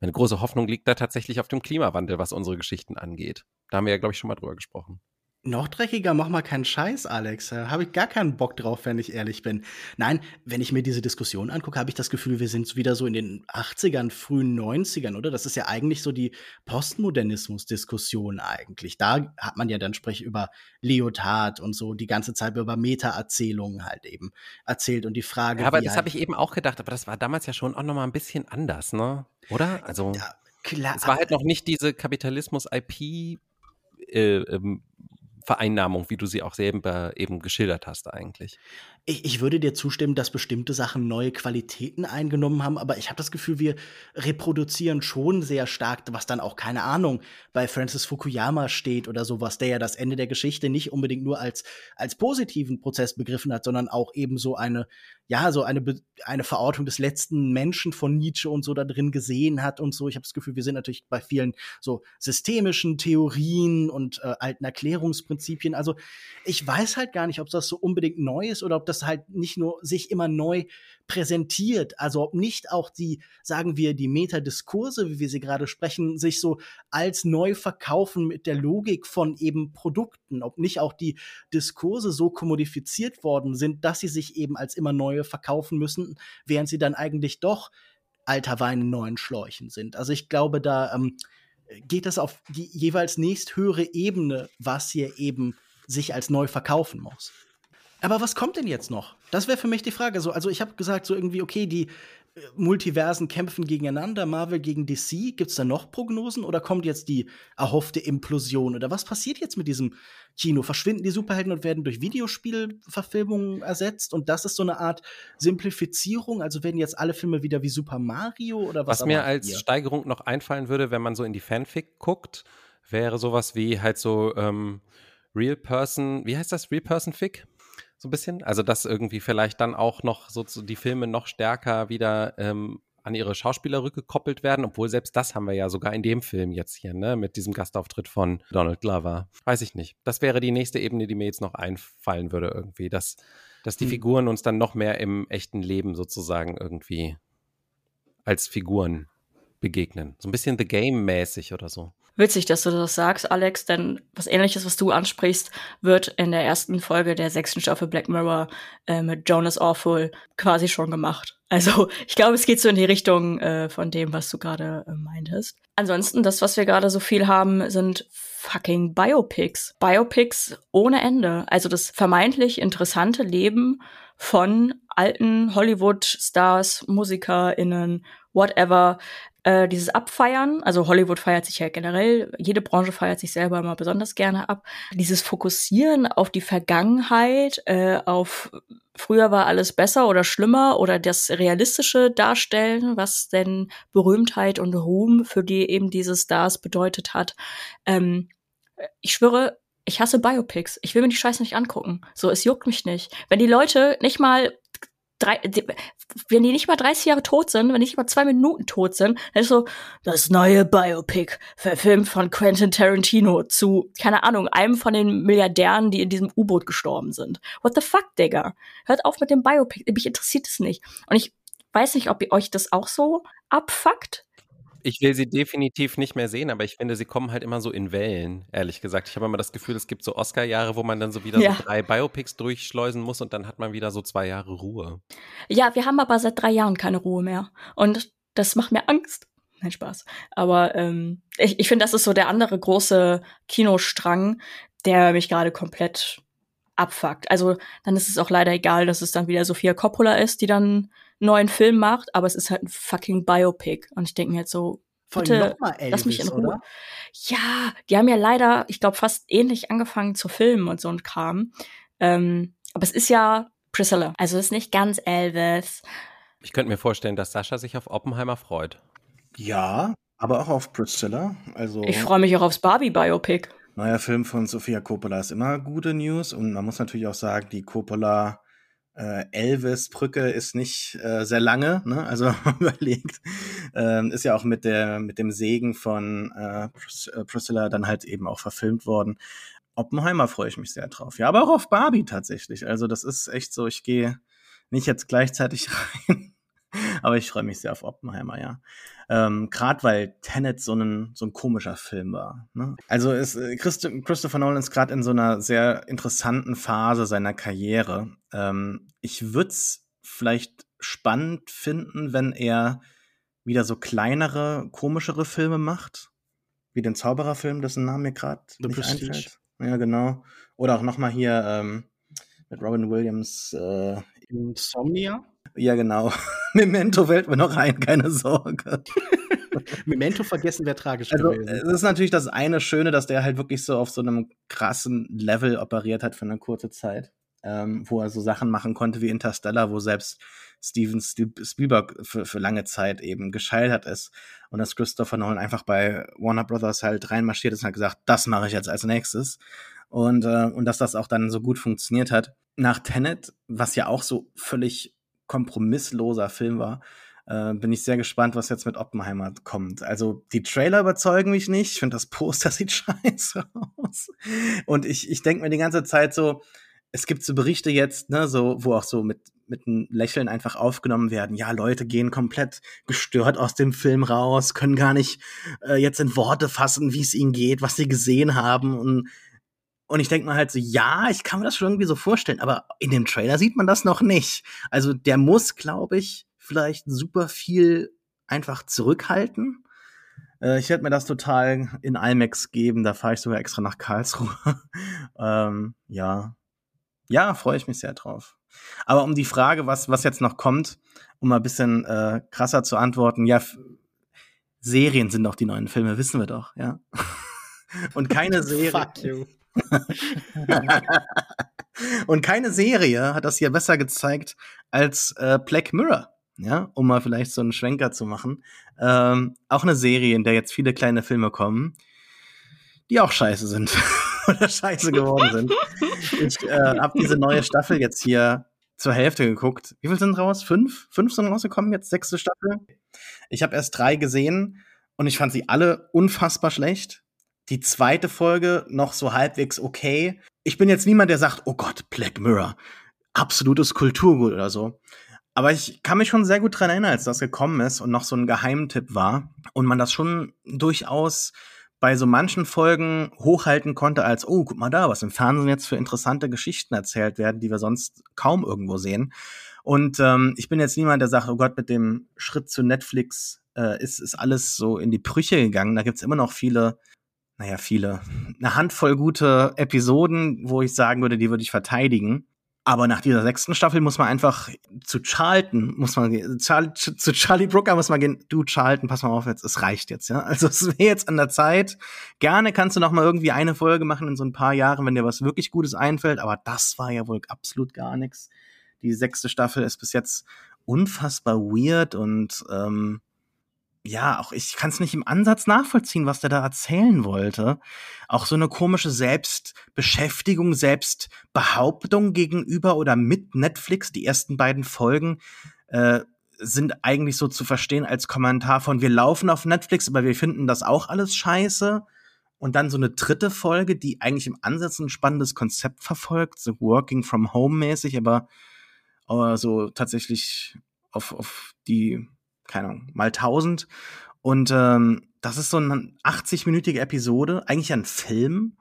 meine große Hoffnung liegt da tatsächlich auf dem Klimawandel, was unsere Geschichten angeht. Da haben wir ja, glaube ich, schon mal drüber gesprochen. Noch dreckiger, mach mal keinen Scheiß, Alex. Da habe ich gar keinen Bock drauf, wenn ich ehrlich bin. Nein, wenn ich mir diese Diskussion angucke, habe ich das Gefühl, wir sind wieder so in den 80ern, frühen 90ern, oder? Das ist ja eigentlich so die Postmodernismus-Diskussion eigentlich. Da hat man ja dann sprich über Leotard und so die ganze Zeit über Meta-Erzählungen halt eben erzählt und die Frage. Ja, aber das halt habe ich eben auch gedacht, aber das war damals ja schon auch noch mal ein bisschen anders, ne? Oder? Also. Ja, klar. Es war halt noch nicht diese Kapitalismus-IP. Äh, ähm, Vereinnahmung, wie du sie auch selber eben geschildert hast eigentlich. Ich, ich würde dir zustimmen, dass bestimmte Sachen neue Qualitäten eingenommen haben, aber ich habe das Gefühl, wir reproduzieren schon sehr stark, was dann auch, keine Ahnung, bei Francis Fukuyama steht oder sowas, der ja das Ende der Geschichte nicht unbedingt nur als, als positiven Prozess begriffen hat, sondern auch eben so eine, ja, so eine, eine Verortung des letzten Menschen von Nietzsche und so da drin gesehen hat und so. Ich habe das Gefühl, wir sind natürlich bei vielen so systemischen Theorien und äh, alten Erklärungsprinzipien. Also ich weiß halt gar nicht, ob das so unbedingt neu ist oder ob das das halt nicht nur sich immer neu präsentiert, also ob nicht auch die, sagen wir, die Metadiskurse, wie wir sie gerade sprechen, sich so als neu verkaufen mit der Logik von eben Produkten, ob nicht auch die Diskurse so kommodifiziert worden sind, dass sie sich eben als immer neue verkaufen müssen, während sie dann eigentlich doch alter Wein in neuen Schläuchen sind. Also ich glaube, da ähm, geht das auf die jeweils nächsthöhere Ebene, was hier eben sich als neu verkaufen muss. Aber was kommt denn jetzt noch? Das wäre für mich die Frage. So, also ich habe gesagt, so irgendwie, okay, die äh, Multiversen kämpfen gegeneinander, Marvel gegen DC. Gibt es da noch Prognosen oder kommt jetzt die erhoffte Implosion? Oder was passiert jetzt mit diesem Kino? Verschwinden die Superhelden und werden durch Videospielverfilmungen ersetzt? Und das ist so eine Art Simplifizierung? Also werden jetzt alle Filme wieder wie Super Mario oder was? Was mir als ihr? Steigerung noch einfallen würde, wenn man so in die Fanfic guckt, wäre sowas wie halt so ähm, Real Person, wie heißt das? Real Person Fic? So ein bisschen. Also, dass irgendwie vielleicht dann auch noch so die Filme noch stärker wieder ähm, an ihre Schauspieler rückgekoppelt werden, obwohl selbst das haben wir ja sogar in dem Film jetzt hier, ne, mit diesem Gastauftritt von Donald Glover. Weiß ich nicht. Das wäre die nächste Ebene, die mir jetzt noch einfallen würde irgendwie, dass, dass die hm. Figuren uns dann noch mehr im echten Leben sozusagen irgendwie als Figuren begegnen. So ein bisschen The Game-mäßig oder so. Witzig, dass du das sagst, Alex, denn was ähnliches, was du ansprichst, wird in der ersten Folge der sechsten Staffel Black Mirror äh, mit Jonas Awful quasi schon gemacht. Also ich glaube, es geht so in die Richtung äh, von dem, was du gerade äh, meintest. Ansonsten, das, was wir gerade so viel haben, sind fucking Biopics. Biopics ohne Ende. Also das vermeintlich interessante Leben von alten Hollywood-Stars, MusikerInnen, whatever, äh, dieses Abfeiern, also Hollywood feiert sich ja generell, jede Branche feiert sich selber immer besonders gerne ab. Dieses Fokussieren auf die Vergangenheit, äh, auf früher war alles besser oder schlimmer oder das realistische Darstellen, was denn Berühmtheit und Ruhm für die eben diese Stars bedeutet hat. Ähm, ich schwöre, ich hasse Biopics. Ich will mir die Scheiße nicht angucken. So, es juckt mich nicht. Wenn die Leute nicht mal drei, wenn die nicht mal 30 Jahre tot sind, wenn die nicht mal zwei Minuten tot sind, dann ist so das neue Biopic, verfilmt von Quentin Tarantino zu, keine Ahnung, einem von den Milliardären, die in diesem U-Boot gestorben sind. What the fuck, Digga? Hört auf mit dem Biopic, mich interessiert es nicht. Und ich weiß nicht, ob ihr euch das auch so abfuckt, ich will sie definitiv nicht mehr sehen, aber ich finde, sie kommen halt immer so in Wellen, ehrlich gesagt. Ich habe immer das Gefühl, es gibt so Oscar-Jahre, wo man dann so wieder ja. so drei Biopics durchschleusen muss und dann hat man wieder so zwei Jahre Ruhe. Ja, wir haben aber seit drei Jahren keine Ruhe mehr. Und das macht mir Angst. Nein, Spaß. Aber ähm, ich, ich finde, das ist so der andere große Kinostrang, der mich gerade komplett abfuckt. Also dann ist es auch leider egal, dass es dann wieder Sophia Coppola ist, die dann neuen Film macht, aber es ist halt ein fucking Biopic. Und ich denke mir jetzt so, bitte, Elvis, lass mich in Ruhe. Oder? Ja, die haben ja leider, ich glaube, fast ähnlich angefangen zu filmen und so ein Kram. Ähm, aber es ist ja Priscilla. Also es ist nicht ganz Elvis. Ich könnte mir vorstellen, dass Sascha sich auf Oppenheimer freut. Ja, aber auch auf Priscilla. Also ich freue mich auch aufs Barbie-Biopic. neuer Film von Sofia Coppola ist immer gute News und man muss natürlich auch sagen, die Coppola äh, Elvis-Brücke ist nicht äh, sehr lange, ne? also überlegt, ähm, ist ja auch mit der mit dem Segen von äh, äh, Priscilla dann halt eben auch verfilmt worden. Oppenheimer freue ich mich sehr drauf. Ja, aber auch auf Barbie tatsächlich. Also das ist echt so, ich gehe nicht jetzt gleichzeitig rein, aber ich freue mich sehr auf Oppenheimer, ja. Ähm, Gerade weil Tenet so ein, so ein komischer Film war. Ne? Also ist, äh, Christ Christopher Nolan ist gerade in so einer sehr interessanten Phase seiner Karriere. Ähm, ich würde es vielleicht spannend finden, wenn er wieder so kleinere, komischere Filme macht. Wie den Zaubererfilm, dessen Name mir gerade nicht Prestige. einfällt. Ja, genau. Oder auch nochmal hier ähm, mit Robin Williams. Äh, Insomnia? Ja, genau. Memento fällt mir noch ein, keine Sorge. Memento vergessen wäre tragisch also, gewesen. Es ist natürlich das eine Schöne, dass der halt wirklich so auf so einem krassen Level operiert hat für eine kurze Zeit. Ähm, wo er so Sachen machen konnte wie Interstellar, wo selbst Steven Spielberg für, für lange Zeit eben gescheitert ist. Und dass Christopher Nolan einfach bei Warner Brothers halt reinmarschiert ist und hat gesagt, das mache ich jetzt als nächstes. Und, äh, und dass das auch dann so gut funktioniert hat. Nach Tenet, was ja auch so völlig kompromissloser Film war, äh, bin ich sehr gespannt, was jetzt mit Oppenheimer kommt. Also die Trailer überzeugen mich nicht. Ich finde, das Poster sieht scheiße aus. Und ich, ich denke mir die ganze Zeit so, es gibt so Berichte jetzt, ne, so, wo auch so mit, mit einem Lächeln einfach aufgenommen werden. Ja, Leute gehen komplett gestört aus dem Film raus, können gar nicht äh, jetzt in Worte fassen, wie es ihnen geht, was sie gesehen haben. Und und ich denke mal halt so, ja, ich kann mir das schon irgendwie so vorstellen, aber in dem Trailer sieht man das noch nicht. Also der muss, glaube ich, vielleicht super viel einfach zurückhalten. Äh, ich werde mir das total in IMAX geben, da fahre ich sogar extra nach Karlsruhe. ähm, ja. Ja, freue ich mich sehr drauf. Aber um die Frage, was, was jetzt noch kommt, um mal ein bisschen äh, krasser zu antworten, ja, Serien sind doch die neuen Filme, wissen wir doch, ja. Und keine Serie. Fuck you. Und keine Serie hat das hier besser gezeigt als äh, Black Mirror. Ja, um mal vielleicht so einen Schwenker zu machen. Ähm, auch eine Serie, in der jetzt viele kleine Filme kommen, die auch scheiße sind oder scheiße geworden sind. Ich äh, habe diese neue Staffel jetzt hier zur Hälfte geguckt. Wie viel sind raus? Fünf? Fünf sind rausgekommen jetzt, sechste Staffel. Ich habe erst drei gesehen und ich fand sie alle unfassbar schlecht die zweite Folge noch so halbwegs okay. Ich bin jetzt niemand, der sagt, oh Gott, Black Mirror, absolutes Kulturgut oder so. Aber ich kann mich schon sehr gut dran erinnern, als das gekommen ist und noch so ein Geheimtipp war und man das schon durchaus bei so manchen Folgen hochhalten konnte als, oh, guck mal da, was im Fernsehen jetzt für interessante Geschichten erzählt werden, die wir sonst kaum irgendwo sehen. Und ähm, ich bin jetzt niemand, der sagt, oh Gott, mit dem Schritt zu Netflix äh, ist, ist alles so in die Brüche gegangen. Da gibt's immer noch viele naja, viele, eine Handvoll gute Episoden, wo ich sagen würde, die würde ich verteidigen. Aber nach dieser sechsten Staffel muss man einfach zu Charlton, muss man zu Charlie Brooker muss man gehen, du Charlton, pass mal auf jetzt, es reicht jetzt, ja. Also es wäre jetzt an der Zeit. Gerne kannst du noch mal irgendwie eine Folge machen in so ein paar Jahren, wenn dir was wirklich Gutes einfällt, aber das war ja wohl absolut gar nichts. Die sechste Staffel ist bis jetzt unfassbar weird und ähm, ja, auch ich kann es nicht im Ansatz nachvollziehen, was der da erzählen wollte. Auch so eine komische Selbstbeschäftigung, Selbstbehauptung gegenüber oder mit Netflix. Die ersten beiden Folgen äh, sind eigentlich so zu verstehen als Kommentar von wir laufen auf Netflix, aber wir finden das auch alles scheiße. Und dann so eine dritte Folge, die eigentlich im Ansatz ein spannendes Konzept verfolgt, so Working from Home mäßig, aber, aber so tatsächlich auf, auf die keine Ahnung, mal 1000. Und ähm, das ist so eine 80-minütige Episode, eigentlich ein Film.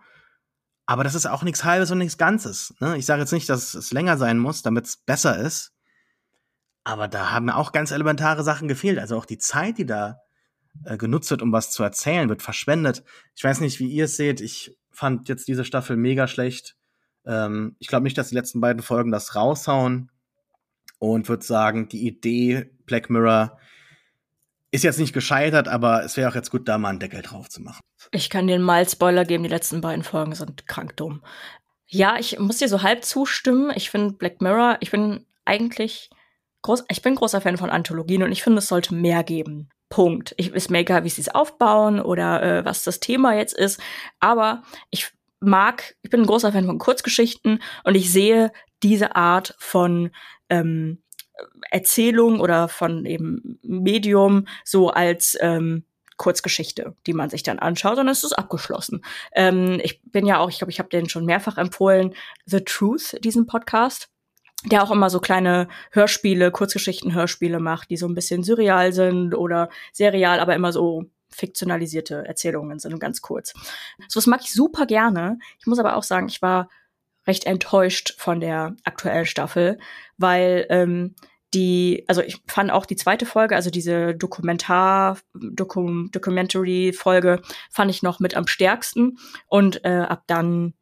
Aber das ist auch nichts Halbes und nichts Ganzes. Ne? Ich sage jetzt nicht, dass es länger sein muss, damit es besser ist. Aber da haben auch ganz elementare Sachen gefehlt. Also auch die Zeit, die da äh, genutzt wird, um was zu erzählen, wird verschwendet. Ich weiß nicht, wie ihr es seht. Ich fand jetzt diese Staffel mega schlecht. Ähm, ich glaube nicht, dass die letzten beiden Folgen das raushauen. Und würde sagen, die Idee Black Mirror ist jetzt nicht gescheitert, aber es wäre auch jetzt gut, da mal einen Deckel drauf zu machen. Ich kann dir mal Spoiler geben, die letzten beiden Folgen sind krank dumm. Ja, ich muss dir so halb zustimmen. Ich finde Black Mirror, ich bin eigentlich groß, ich bin großer Fan von Anthologien und ich finde, es sollte mehr geben. Punkt. Ich ist mir wie sie es aufbauen oder äh, was das Thema jetzt ist. Aber ich mag, ich bin ein großer Fan von Kurzgeschichten und ich sehe diese Art von ähm, Erzählung oder von eben Medium so als ähm, Kurzgeschichte, die man sich dann anschaut und es ist abgeschlossen. Ähm, ich bin ja auch, ich glaube, ich habe den schon mehrfach empfohlen, The Truth, diesen Podcast der auch immer so kleine Hörspiele, Kurzgeschichten, Hörspiele macht, die so ein bisschen surreal sind oder serial, aber immer so fiktionalisierte Erzählungen sind und ganz kurz. So was mag ich super gerne. Ich muss aber auch sagen, ich war recht enttäuscht von der aktuellen Staffel, weil ähm, die, also ich fand auch die zweite Folge, also diese Dokumentar, Dokum, Documentary-Folge, fand ich noch mit am stärksten. Und äh, ab dann,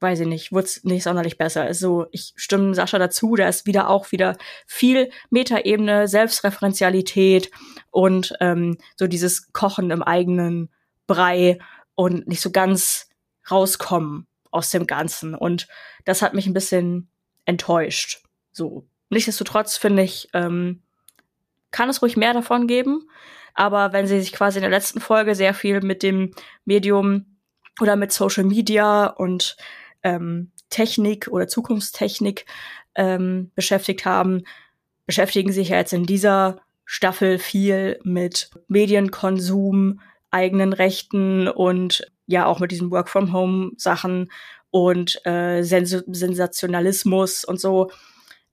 weiß ich nicht, wurde es nicht sonderlich besser. Also ich stimme Sascha dazu, da ist wieder auch wieder viel Metaebene, Selbstreferenzialität und ähm, so dieses Kochen im eigenen Brei und nicht so ganz rauskommen aus dem Ganzen. Und das hat mich ein bisschen enttäuscht. So. Nichtsdestotrotz finde ich, ähm, kann es ruhig mehr davon geben. Aber wenn sie sich quasi in der letzten Folge sehr viel mit dem Medium oder mit Social Media und ähm, Technik oder Zukunftstechnik ähm, beschäftigt haben, beschäftigen sich ja jetzt in dieser Staffel viel mit Medienkonsum, eigenen Rechten und ja auch mit diesen Work-from-Home-Sachen und äh, Sens Sensationalismus und so.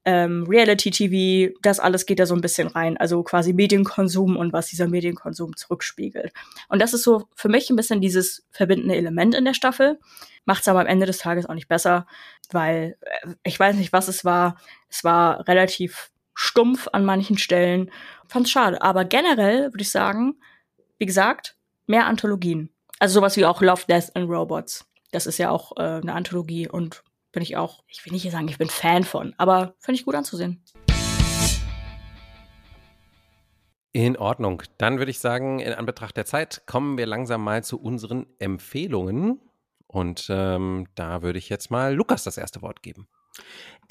Ähm, Reality-TV, das alles geht da so ein bisschen rein. Also quasi Medienkonsum und was dieser Medienkonsum zurückspiegelt. Und das ist so für mich ein bisschen dieses verbindende Element in der Staffel. Macht es aber am Ende des Tages auch nicht besser, weil äh, ich weiß nicht, was es war. Es war relativ stumpf an manchen Stellen. Fand's schade. Aber generell würde ich sagen, wie gesagt, mehr Anthologien. Also sowas wie auch Love, Death and Robots. Das ist ja auch äh, eine Anthologie und bin ich auch, ich will nicht sagen, ich bin Fan von, aber finde ich gut anzusehen. In Ordnung. Dann würde ich sagen, in Anbetracht der Zeit kommen wir langsam mal zu unseren Empfehlungen. Und ähm, da würde ich jetzt mal Lukas das erste Wort geben.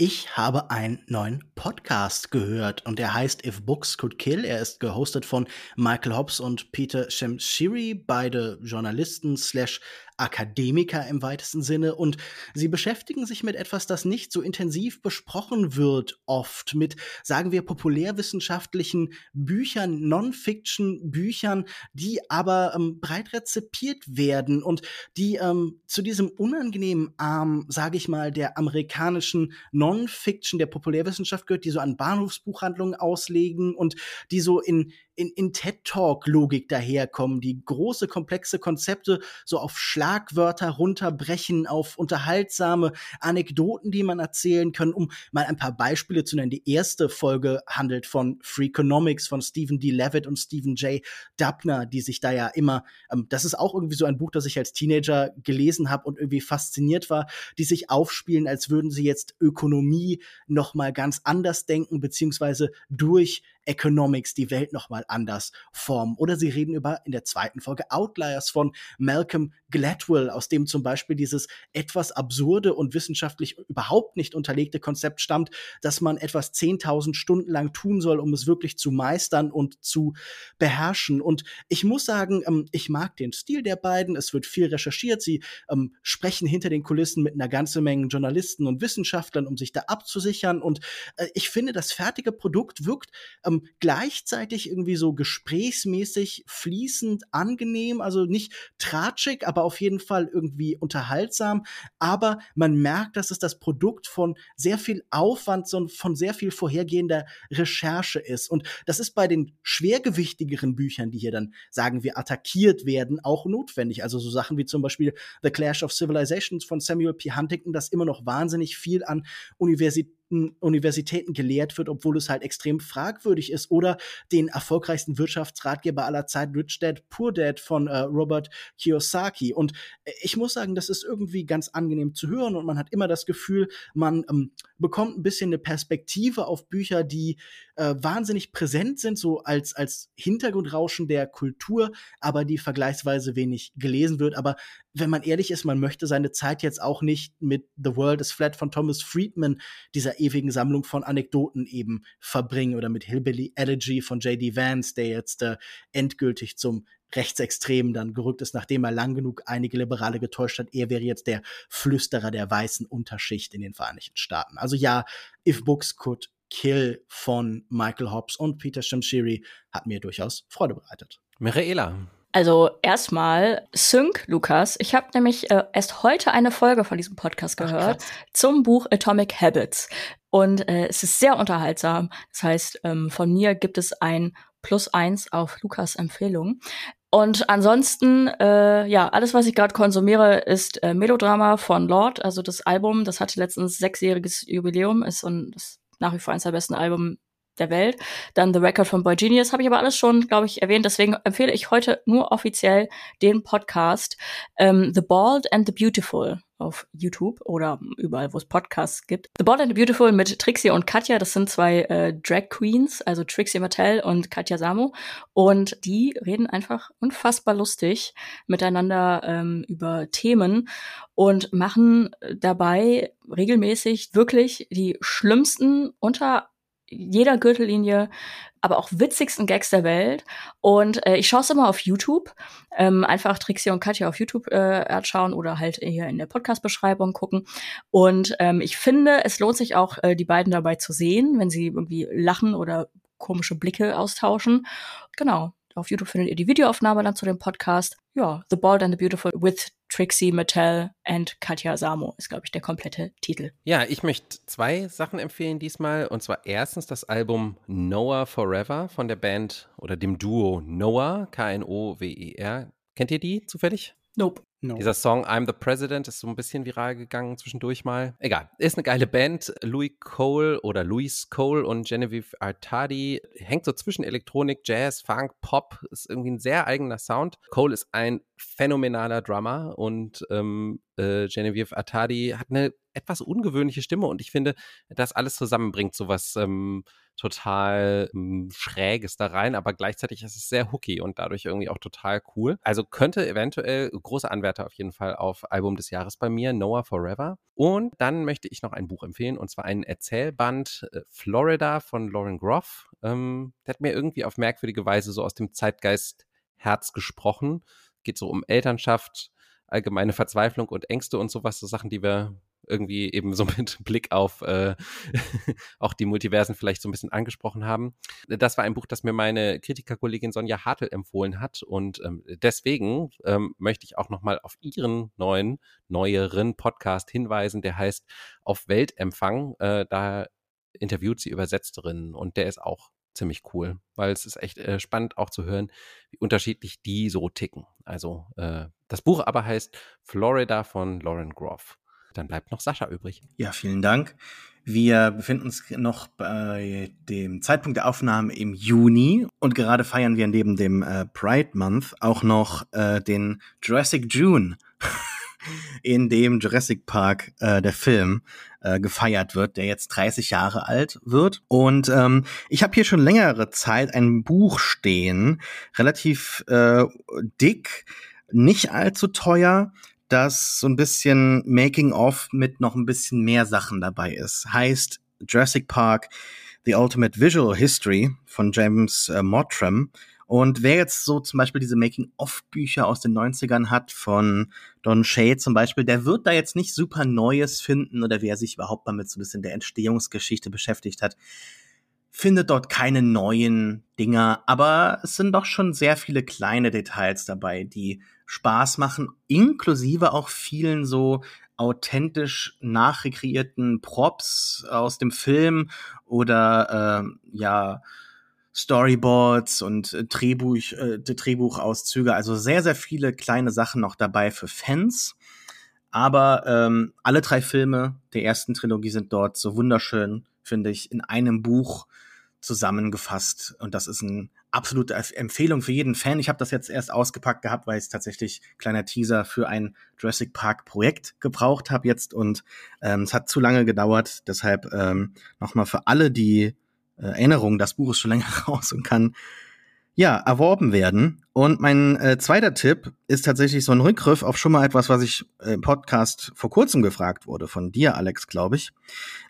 Ich habe einen neuen Podcast gehört und der heißt If Books Could Kill. Er ist gehostet von Michael Hobbs und Peter Shemshiri, beide Journalisten slash Akademiker im weitesten Sinne. Und sie beschäftigen sich mit etwas, das nicht so intensiv besprochen wird, oft mit, sagen wir, populärwissenschaftlichen Büchern, Non-Fiction-Büchern, die aber ähm, breit rezipiert werden und die ähm, zu diesem unangenehmen Arm, sage ich mal, der amerikanischen Non-Fiction, der Populärwissenschaft gehört, die so an Bahnhofsbuchhandlungen auslegen und die so in in, in TED-Talk-Logik daherkommen, die große, komplexe Konzepte so auf Schlagwörter runterbrechen, auf unterhaltsame Anekdoten, die man erzählen kann, um mal ein paar Beispiele zu nennen. Die erste Folge handelt von Freakonomics von Stephen D. Levitt und Stephen J. Dubner, die sich da ja immer, ähm, das ist auch irgendwie so ein Buch, das ich als Teenager gelesen habe und irgendwie fasziniert war, die sich aufspielen, als würden sie jetzt Ökonomie noch mal ganz anders denken, beziehungsweise durch Economics die Welt nochmal anders formen. Oder sie reden über in der zweiten Folge Outliers von Malcolm Gladwell, aus dem zum Beispiel dieses etwas absurde und wissenschaftlich überhaupt nicht unterlegte Konzept stammt, dass man etwas 10.000 Stunden lang tun soll, um es wirklich zu meistern und zu beherrschen. Und ich muss sagen, ähm, ich mag den Stil der beiden. Es wird viel recherchiert. Sie ähm, sprechen hinter den Kulissen mit einer ganzen Menge Journalisten und Wissenschaftlern, um sich da abzusichern. Und äh, ich finde, das fertige Produkt wirkt ähm, gleichzeitig irgendwie so gesprächsmäßig fließend angenehm, also nicht tratschig, aber auf jeden Fall irgendwie unterhaltsam. Aber man merkt, dass es das Produkt von sehr viel Aufwand, von sehr viel vorhergehender Recherche ist. Und das ist bei den schwergewichtigeren Büchern, die hier dann, sagen wir, attackiert werden, auch notwendig. Also so Sachen wie zum Beispiel The Clash of Civilizations von Samuel P. Huntington, das immer noch wahnsinnig viel an Universitäten Universitäten gelehrt wird, obwohl es halt extrem fragwürdig ist. Oder den erfolgreichsten Wirtschaftsratgeber aller Zeit, Rich Dad, Poor Dad von äh, Robert Kiyosaki. Und äh, ich muss sagen, das ist irgendwie ganz angenehm zu hören und man hat immer das Gefühl, man ähm, bekommt ein bisschen eine Perspektive auf Bücher, die äh, wahnsinnig präsent sind, so als, als Hintergrundrauschen der Kultur, aber die vergleichsweise wenig gelesen wird. Aber wenn man ehrlich ist, man möchte seine Zeit jetzt auch nicht mit The World is Flat von Thomas Friedman, dieser einer ewigen Sammlung von Anekdoten eben verbringen oder mit Hillbilly Elegy von J.D. Vance, der jetzt äh, endgültig zum Rechtsextremen dann gerückt ist, nachdem er lang genug einige Liberale getäuscht hat. Er wäre jetzt der Flüsterer der weißen Unterschicht in den Vereinigten Staaten. Also ja, If Books Could Kill von Michael Hobbs und Peter Shamshiri hat mir durchaus Freude bereitet. Michaela. Also erstmal Sync, Lukas. Ich habe nämlich äh, erst heute eine Folge von diesem Podcast gehört Ach, zum Buch Atomic Habits. Und äh, es ist sehr unterhaltsam. Das heißt, ähm, von mir gibt es ein Plus eins auf Lukas Empfehlung. Und ansonsten, äh, ja, alles, was ich gerade konsumiere, ist äh, Melodrama von Lord, also das Album, das hatte letztens sechsjähriges Jubiläum, ist und ist nach wie vor eines der besten Alben der Welt. Dann The Record von Boy Genius habe ich aber alles schon, glaube ich, erwähnt. Deswegen empfehle ich heute nur offiziell den Podcast ähm, The Bald and the Beautiful auf YouTube oder überall, wo es Podcasts gibt. The Bald and the Beautiful mit Trixie und Katja, das sind zwei äh, Drag Queens, also Trixie Mattel und Katja Samo. Und die reden einfach unfassbar lustig miteinander ähm, über Themen und machen dabei regelmäßig wirklich die schlimmsten unter jeder Gürtellinie, aber auch witzigsten Gags der Welt. Und äh, ich schaue es immer auf YouTube. Ähm, einfach Trixie und Katja auf YouTube äh, anschauen oder halt hier in der Podcast-Beschreibung gucken. Und ähm, ich finde, es lohnt sich auch, äh, die beiden dabei zu sehen, wenn sie irgendwie lachen oder komische Blicke austauschen. Genau. Auf YouTube findet ihr die Videoaufnahme dann zu dem Podcast. Ja, The Bald and the Beautiful with Trixie Mattel and Katja Samo ist, glaube ich, der komplette Titel. Ja, ich möchte zwei Sachen empfehlen diesmal. Und zwar erstens das Album Noah Forever von der Band oder dem Duo Noah, K-N-O-W-E-R. Kennt ihr die zufällig? Nope. No. Dieser Song I'm the President ist so ein bisschen viral gegangen zwischendurch mal. Egal, ist eine geile Band. Louis Cole oder Louis Cole und Genevieve Artadi hängt so zwischen Elektronik, Jazz, Funk, Pop. Ist irgendwie ein sehr eigener Sound. Cole ist ein phänomenaler Drummer und ähm, äh, Genevieve Artadi hat eine etwas ungewöhnliche Stimme und ich finde, das alles zusammenbringt sowas ähm, total ähm, Schräges da rein, aber gleichzeitig ist es sehr hooky und dadurch irgendwie auch total cool. Also könnte eventuell große Anwärter auf jeden Fall auf Album des Jahres bei mir, Noah Forever. Und dann möchte ich noch ein Buch empfehlen und zwar einen Erzählband äh, Florida von Lauren Groff. Ähm, der hat mir irgendwie auf merkwürdige Weise so aus dem Zeitgeist Herz gesprochen. Geht so um Elternschaft, allgemeine Verzweiflung und Ängste und sowas, so Sachen, die wir irgendwie eben so mit Blick auf äh, auch die Multiversen vielleicht so ein bisschen angesprochen haben. Das war ein Buch, das mir meine Kritikerkollegin Sonja Hartl empfohlen hat und ähm, deswegen ähm, möchte ich auch nochmal auf ihren neuen, neueren Podcast hinweisen, der heißt Auf Weltempfang. Äh, da interviewt sie Übersetzerinnen und der ist auch ziemlich cool, weil es ist echt äh, spannend auch zu hören, wie unterschiedlich die so ticken. Also äh, das Buch aber heißt Florida von Lauren Groff. Dann bleibt noch Sascha übrig. Ja, vielen Dank. Wir befinden uns noch bei dem Zeitpunkt der Aufnahme im Juni und gerade feiern wir neben dem äh, Pride Month auch noch äh, den Jurassic June, in dem Jurassic Park äh, der Film äh, gefeiert wird, der jetzt 30 Jahre alt wird. Und ähm, ich habe hier schon längere Zeit ein Buch stehen, relativ äh, dick, nicht allzu teuer, dass so ein bisschen Making-of mit noch ein bisschen mehr Sachen dabei ist. Heißt Jurassic Park The Ultimate Visual History von James äh, Mottram. Und wer jetzt so zum Beispiel diese Making-of-Bücher aus den 90ern hat, von Don Shade zum Beispiel, der wird da jetzt nicht super Neues finden oder wer sich überhaupt mal mit so ein bisschen der Entstehungsgeschichte beschäftigt hat, findet dort keine neuen Dinger, aber es sind doch schon sehr viele kleine Details dabei, die Spaß machen, inklusive auch vielen so authentisch nachrekreierten Props aus dem Film oder äh, ja Storyboards und äh, Drehbuch, äh, Drehbuchauszüge, also sehr, sehr viele kleine Sachen noch dabei für Fans. Aber ähm, alle drei Filme der ersten Trilogie sind dort so wunderschön, finde ich, in einem Buch zusammengefasst. Und das ist eine absolute Empfehlung für jeden Fan. Ich habe das jetzt erst ausgepackt gehabt, weil es tatsächlich kleiner Teaser für ein Jurassic Park Projekt gebraucht habe jetzt und ähm, es hat zu lange gedauert. Deshalb ähm, nochmal für alle die äh, Erinnerung, das Buch ist schon länger raus und kann ja, erworben werden. Und mein äh, zweiter Tipp ist tatsächlich so ein Rückgriff auf schon mal etwas, was ich äh, im Podcast vor kurzem gefragt wurde, von dir, Alex, glaube ich.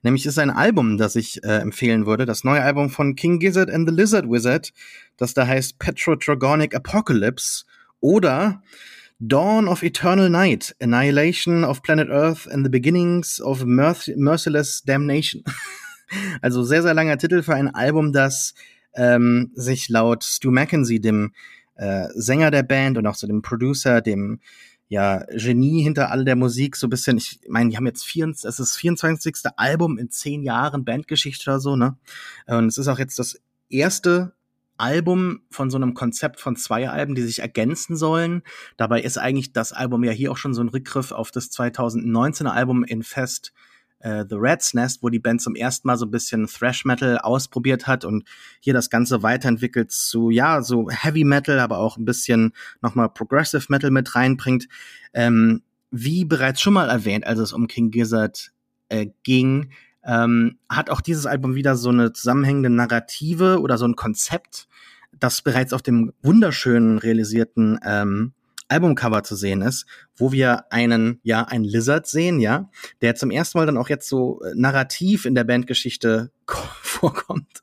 Nämlich ist ein Album, das ich äh, empfehlen würde, das neue Album von King Gizzard and the Lizard Wizard, das da heißt Petrodragonic Apocalypse oder Dawn of Eternal Night, Annihilation of Planet Earth and the Beginnings of Merc Merciless Damnation. also sehr, sehr langer Titel für ein Album, das ähm, sich laut Stu Mackenzie, dem äh, Sänger der Band und auch so dem Producer, dem ja, Genie hinter all der Musik, so ein bisschen, ich meine, die haben jetzt vier, es ist das 24. Album in zehn Jahren Bandgeschichte oder so, ne? Und es ist auch jetzt das erste Album von so einem Konzept von zwei Alben, die sich ergänzen sollen. Dabei ist eigentlich das Album ja hier auch schon so ein Rückgriff auf das 2019er Album Infest äh, The Rat's Nest, wo die Band zum ersten Mal so ein bisschen Thrash Metal ausprobiert hat und hier das Ganze weiterentwickelt zu, ja, so Heavy Metal, aber auch ein bisschen nochmal Progressive Metal mit reinbringt. Ähm, wie bereits schon mal erwähnt, als es um King Gizzard äh, ging, ähm, hat auch dieses Album wieder so eine zusammenhängende Narrative oder so ein Konzept, das bereits auf dem wunderschönen realisierten ähm, Albumcover zu sehen ist, wo wir einen, ja, einen Lizard sehen, ja, der zum ersten Mal dann auch jetzt so äh, narrativ in der Bandgeschichte vorkommt.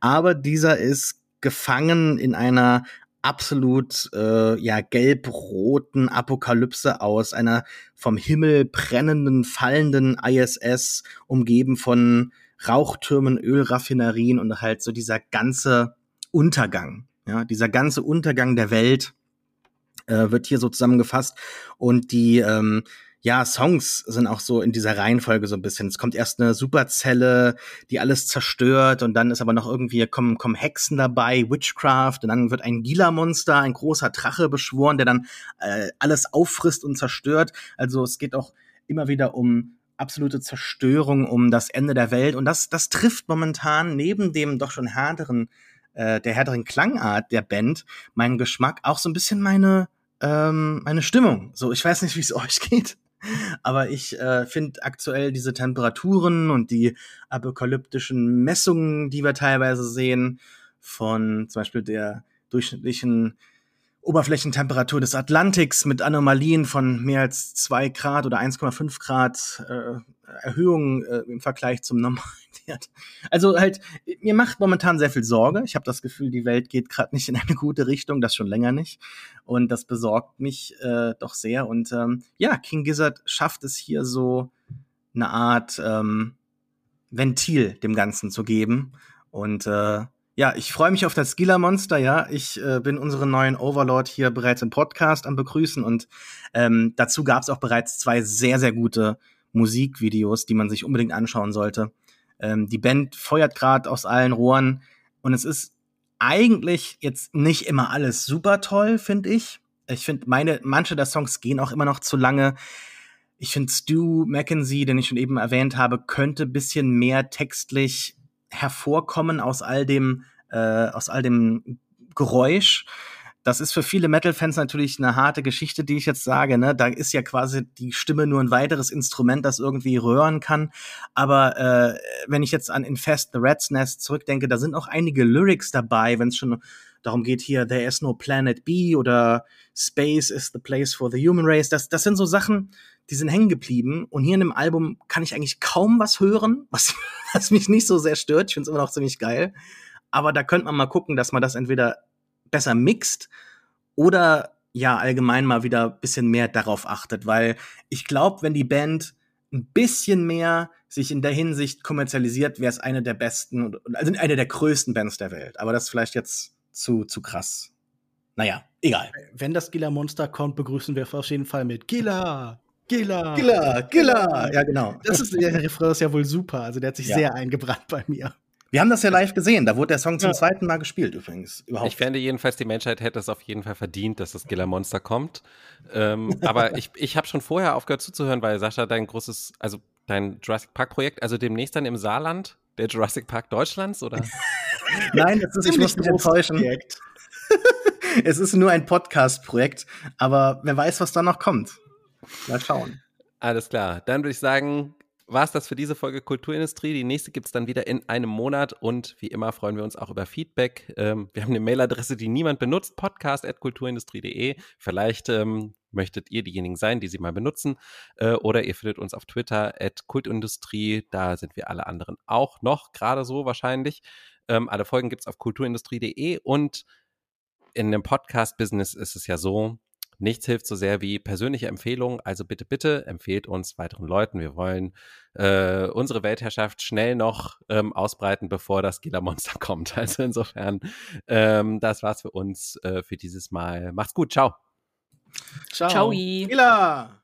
Aber dieser ist gefangen in einer absolut äh, ja gelb-roten Apokalypse aus einer vom Himmel brennenden fallenden ISS umgeben von Rauchtürmen, Ölraffinerien und halt so dieser ganze Untergang, ja, dieser ganze Untergang der Welt äh, wird hier so zusammengefasst. Und die ähm, ja, Songs sind auch so in dieser Reihenfolge so ein bisschen. Es kommt erst eine Superzelle, die alles zerstört und dann ist aber noch irgendwie, kommen, kommen Hexen dabei, Witchcraft und dann wird ein Gila-Monster, ein großer Drache beschworen, der dann äh, alles auffrisst und zerstört. Also es geht auch immer wieder um absolute Zerstörung, um das Ende der Welt und das, das trifft momentan neben dem doch schon härteren, äh, der härteren Klangart der Band meinen Geschmack auch so ein bisschen meine ähm, meine Stimmung. So, ich weiß nicht, wie es euch geht. Aber ich äh, finde aktuell diese Temperaturen und die apokalyptischen Messungen, die wir teilweise sehen, von zum Beispiel der durchschnittlichen Oberflächentemperatur des Atlantiks mit Anomalien von mehr als zwei Grad oder 1,5 Grad äh, Erhöhung äh, im Vergleich zum normalen Wert. Also halt, mir macht momentan sehr viel Sorge. Ich habe das Gefühl, die Welt geht gerade nicht in eine gute Richtung, das schon länger nicht. Und das besorgt mich äh, doch sehr. Und ähm, ja, King Gizzard schafft es hier so eine Art ähm, Ventil dem Ganzen zu geben. Und äh, ja, ich freue mich auf das Skiller-Monster, ja. Ich äh, bin unseren neuen Overlord hier bereits im Podcast am Begrüßen und ähm, dazu gab es auch bereits zwei sehr, sehr gute Musikvideos, die man sich unbedingt anschauen sollte. Ähm, die Band feuert gerade aus allen Rohren und es ist eigentlich jetzt nicht immer alles super toll, finde ich. Ich finde, meine, manche der Songs gehen auch immer noch zu lange. Ich finde, Stu Mackenzie, den ich schon eben erwähnt habe, könnte bisschen mehr textlich hervorkommen aus all dem, äh, aus all dem Geräusch. Das ist für viele Metal-Fans natürlich eine harte Geschichte, die ich jetzt sage. Ne? Da ist ja quasi die Stimme nur ein weiteres Instrument, das irgendwie röhren kann. Aber äh, wenn ich jetzt an Infest the Rat's Nest zurückdenke, da sind auch einige Lyrics dabei, wenn es schon darum geht hier, there is no planet B oder Space is the place for the human race. Das, das sind so Sachen, die sind hängen geblieben. Und hier in dem Album kann ich eigentlich kaum was hören, was, was mich nicht so sehr stört. Ich finde es immer noch ziemlich geil. Aber da könnte man mal gucken, dass man das entweder besser mixt oder ja allgemein mal wieder bisschen mehr darauf achtet, weil ich glaube, wenn die Band ein bisschen mehr sich in der Hinsicht kommerzialisiert, wäre es eine der besten, also eine der größten Bands der Welt. Aber das ist vielleicht jetzt zu, zu krass. Naja, egal. Wenn das Gila Monster kommt, begrüßen wir auf jeden Fall mit Gila. Gila. Gila, Gila. Ja, genau. Das ist, der Refrain ist ja wohl super. Also der hat sich ja. sehr eingebrannt bei mir. Wir haben das ja live gesehen. Da wurde der Song zum ja. zweiten Mal gespielt übrigens. Überhaupt. Ich fände jedenfalls, die Menschheit hätte es auf jeden Fall verdient, dass das Gila Monster kommt. Ähm, aber ich, ich habe schon vorher aufgehört zuzuhören, weil Sascha dein großes, also dein Jurassic Park Projekt, also demnächst dann im Saarland, der Jurassic Park Deutschlands, oder? Nein, das ist, ich muss mich enttäuschen. Projekt. es ist nur ein Podcast-Projekt, aber wer weiß, was da noch kommt. Mal schauen. Alles klar. Dann würde ich sagen, war es das für diese Folge Kulturindustrie. Die nächste gibt es dann wieder in einem Monat und wie immer freuen wir uns auch über Feedback. Ähm, wir haben eine Mailadresse, die niemand benutzt, podcast.kulturindustrie.de. Vielleicht ähm, möchtet ihr diejenigen sein, die sie mal benutzen. Äh, oder ihr findet uns auf Twitter at Kultindustrie. Da sind wir alle anderen auch noch, gerade so wahrscheinlich. Ähm, alle Folgen gibt es auf kulturindustrie.de und in dem Podcast-Business ist es ja so, Nichts hilft so sehr wie persönliche Empfehlungen. Also bitte, bitte empfehlt uns weiteren Leuten. Wir wollen äh, unsere Weltherrschaft schnell noch ähm, ausbreiten, bevor das Gila-Monster kommt. Also insofern, ähm, das war's für uns äh, für dieses Mal. Macht's gut. Ciao. Ciao. Ciao. Gila.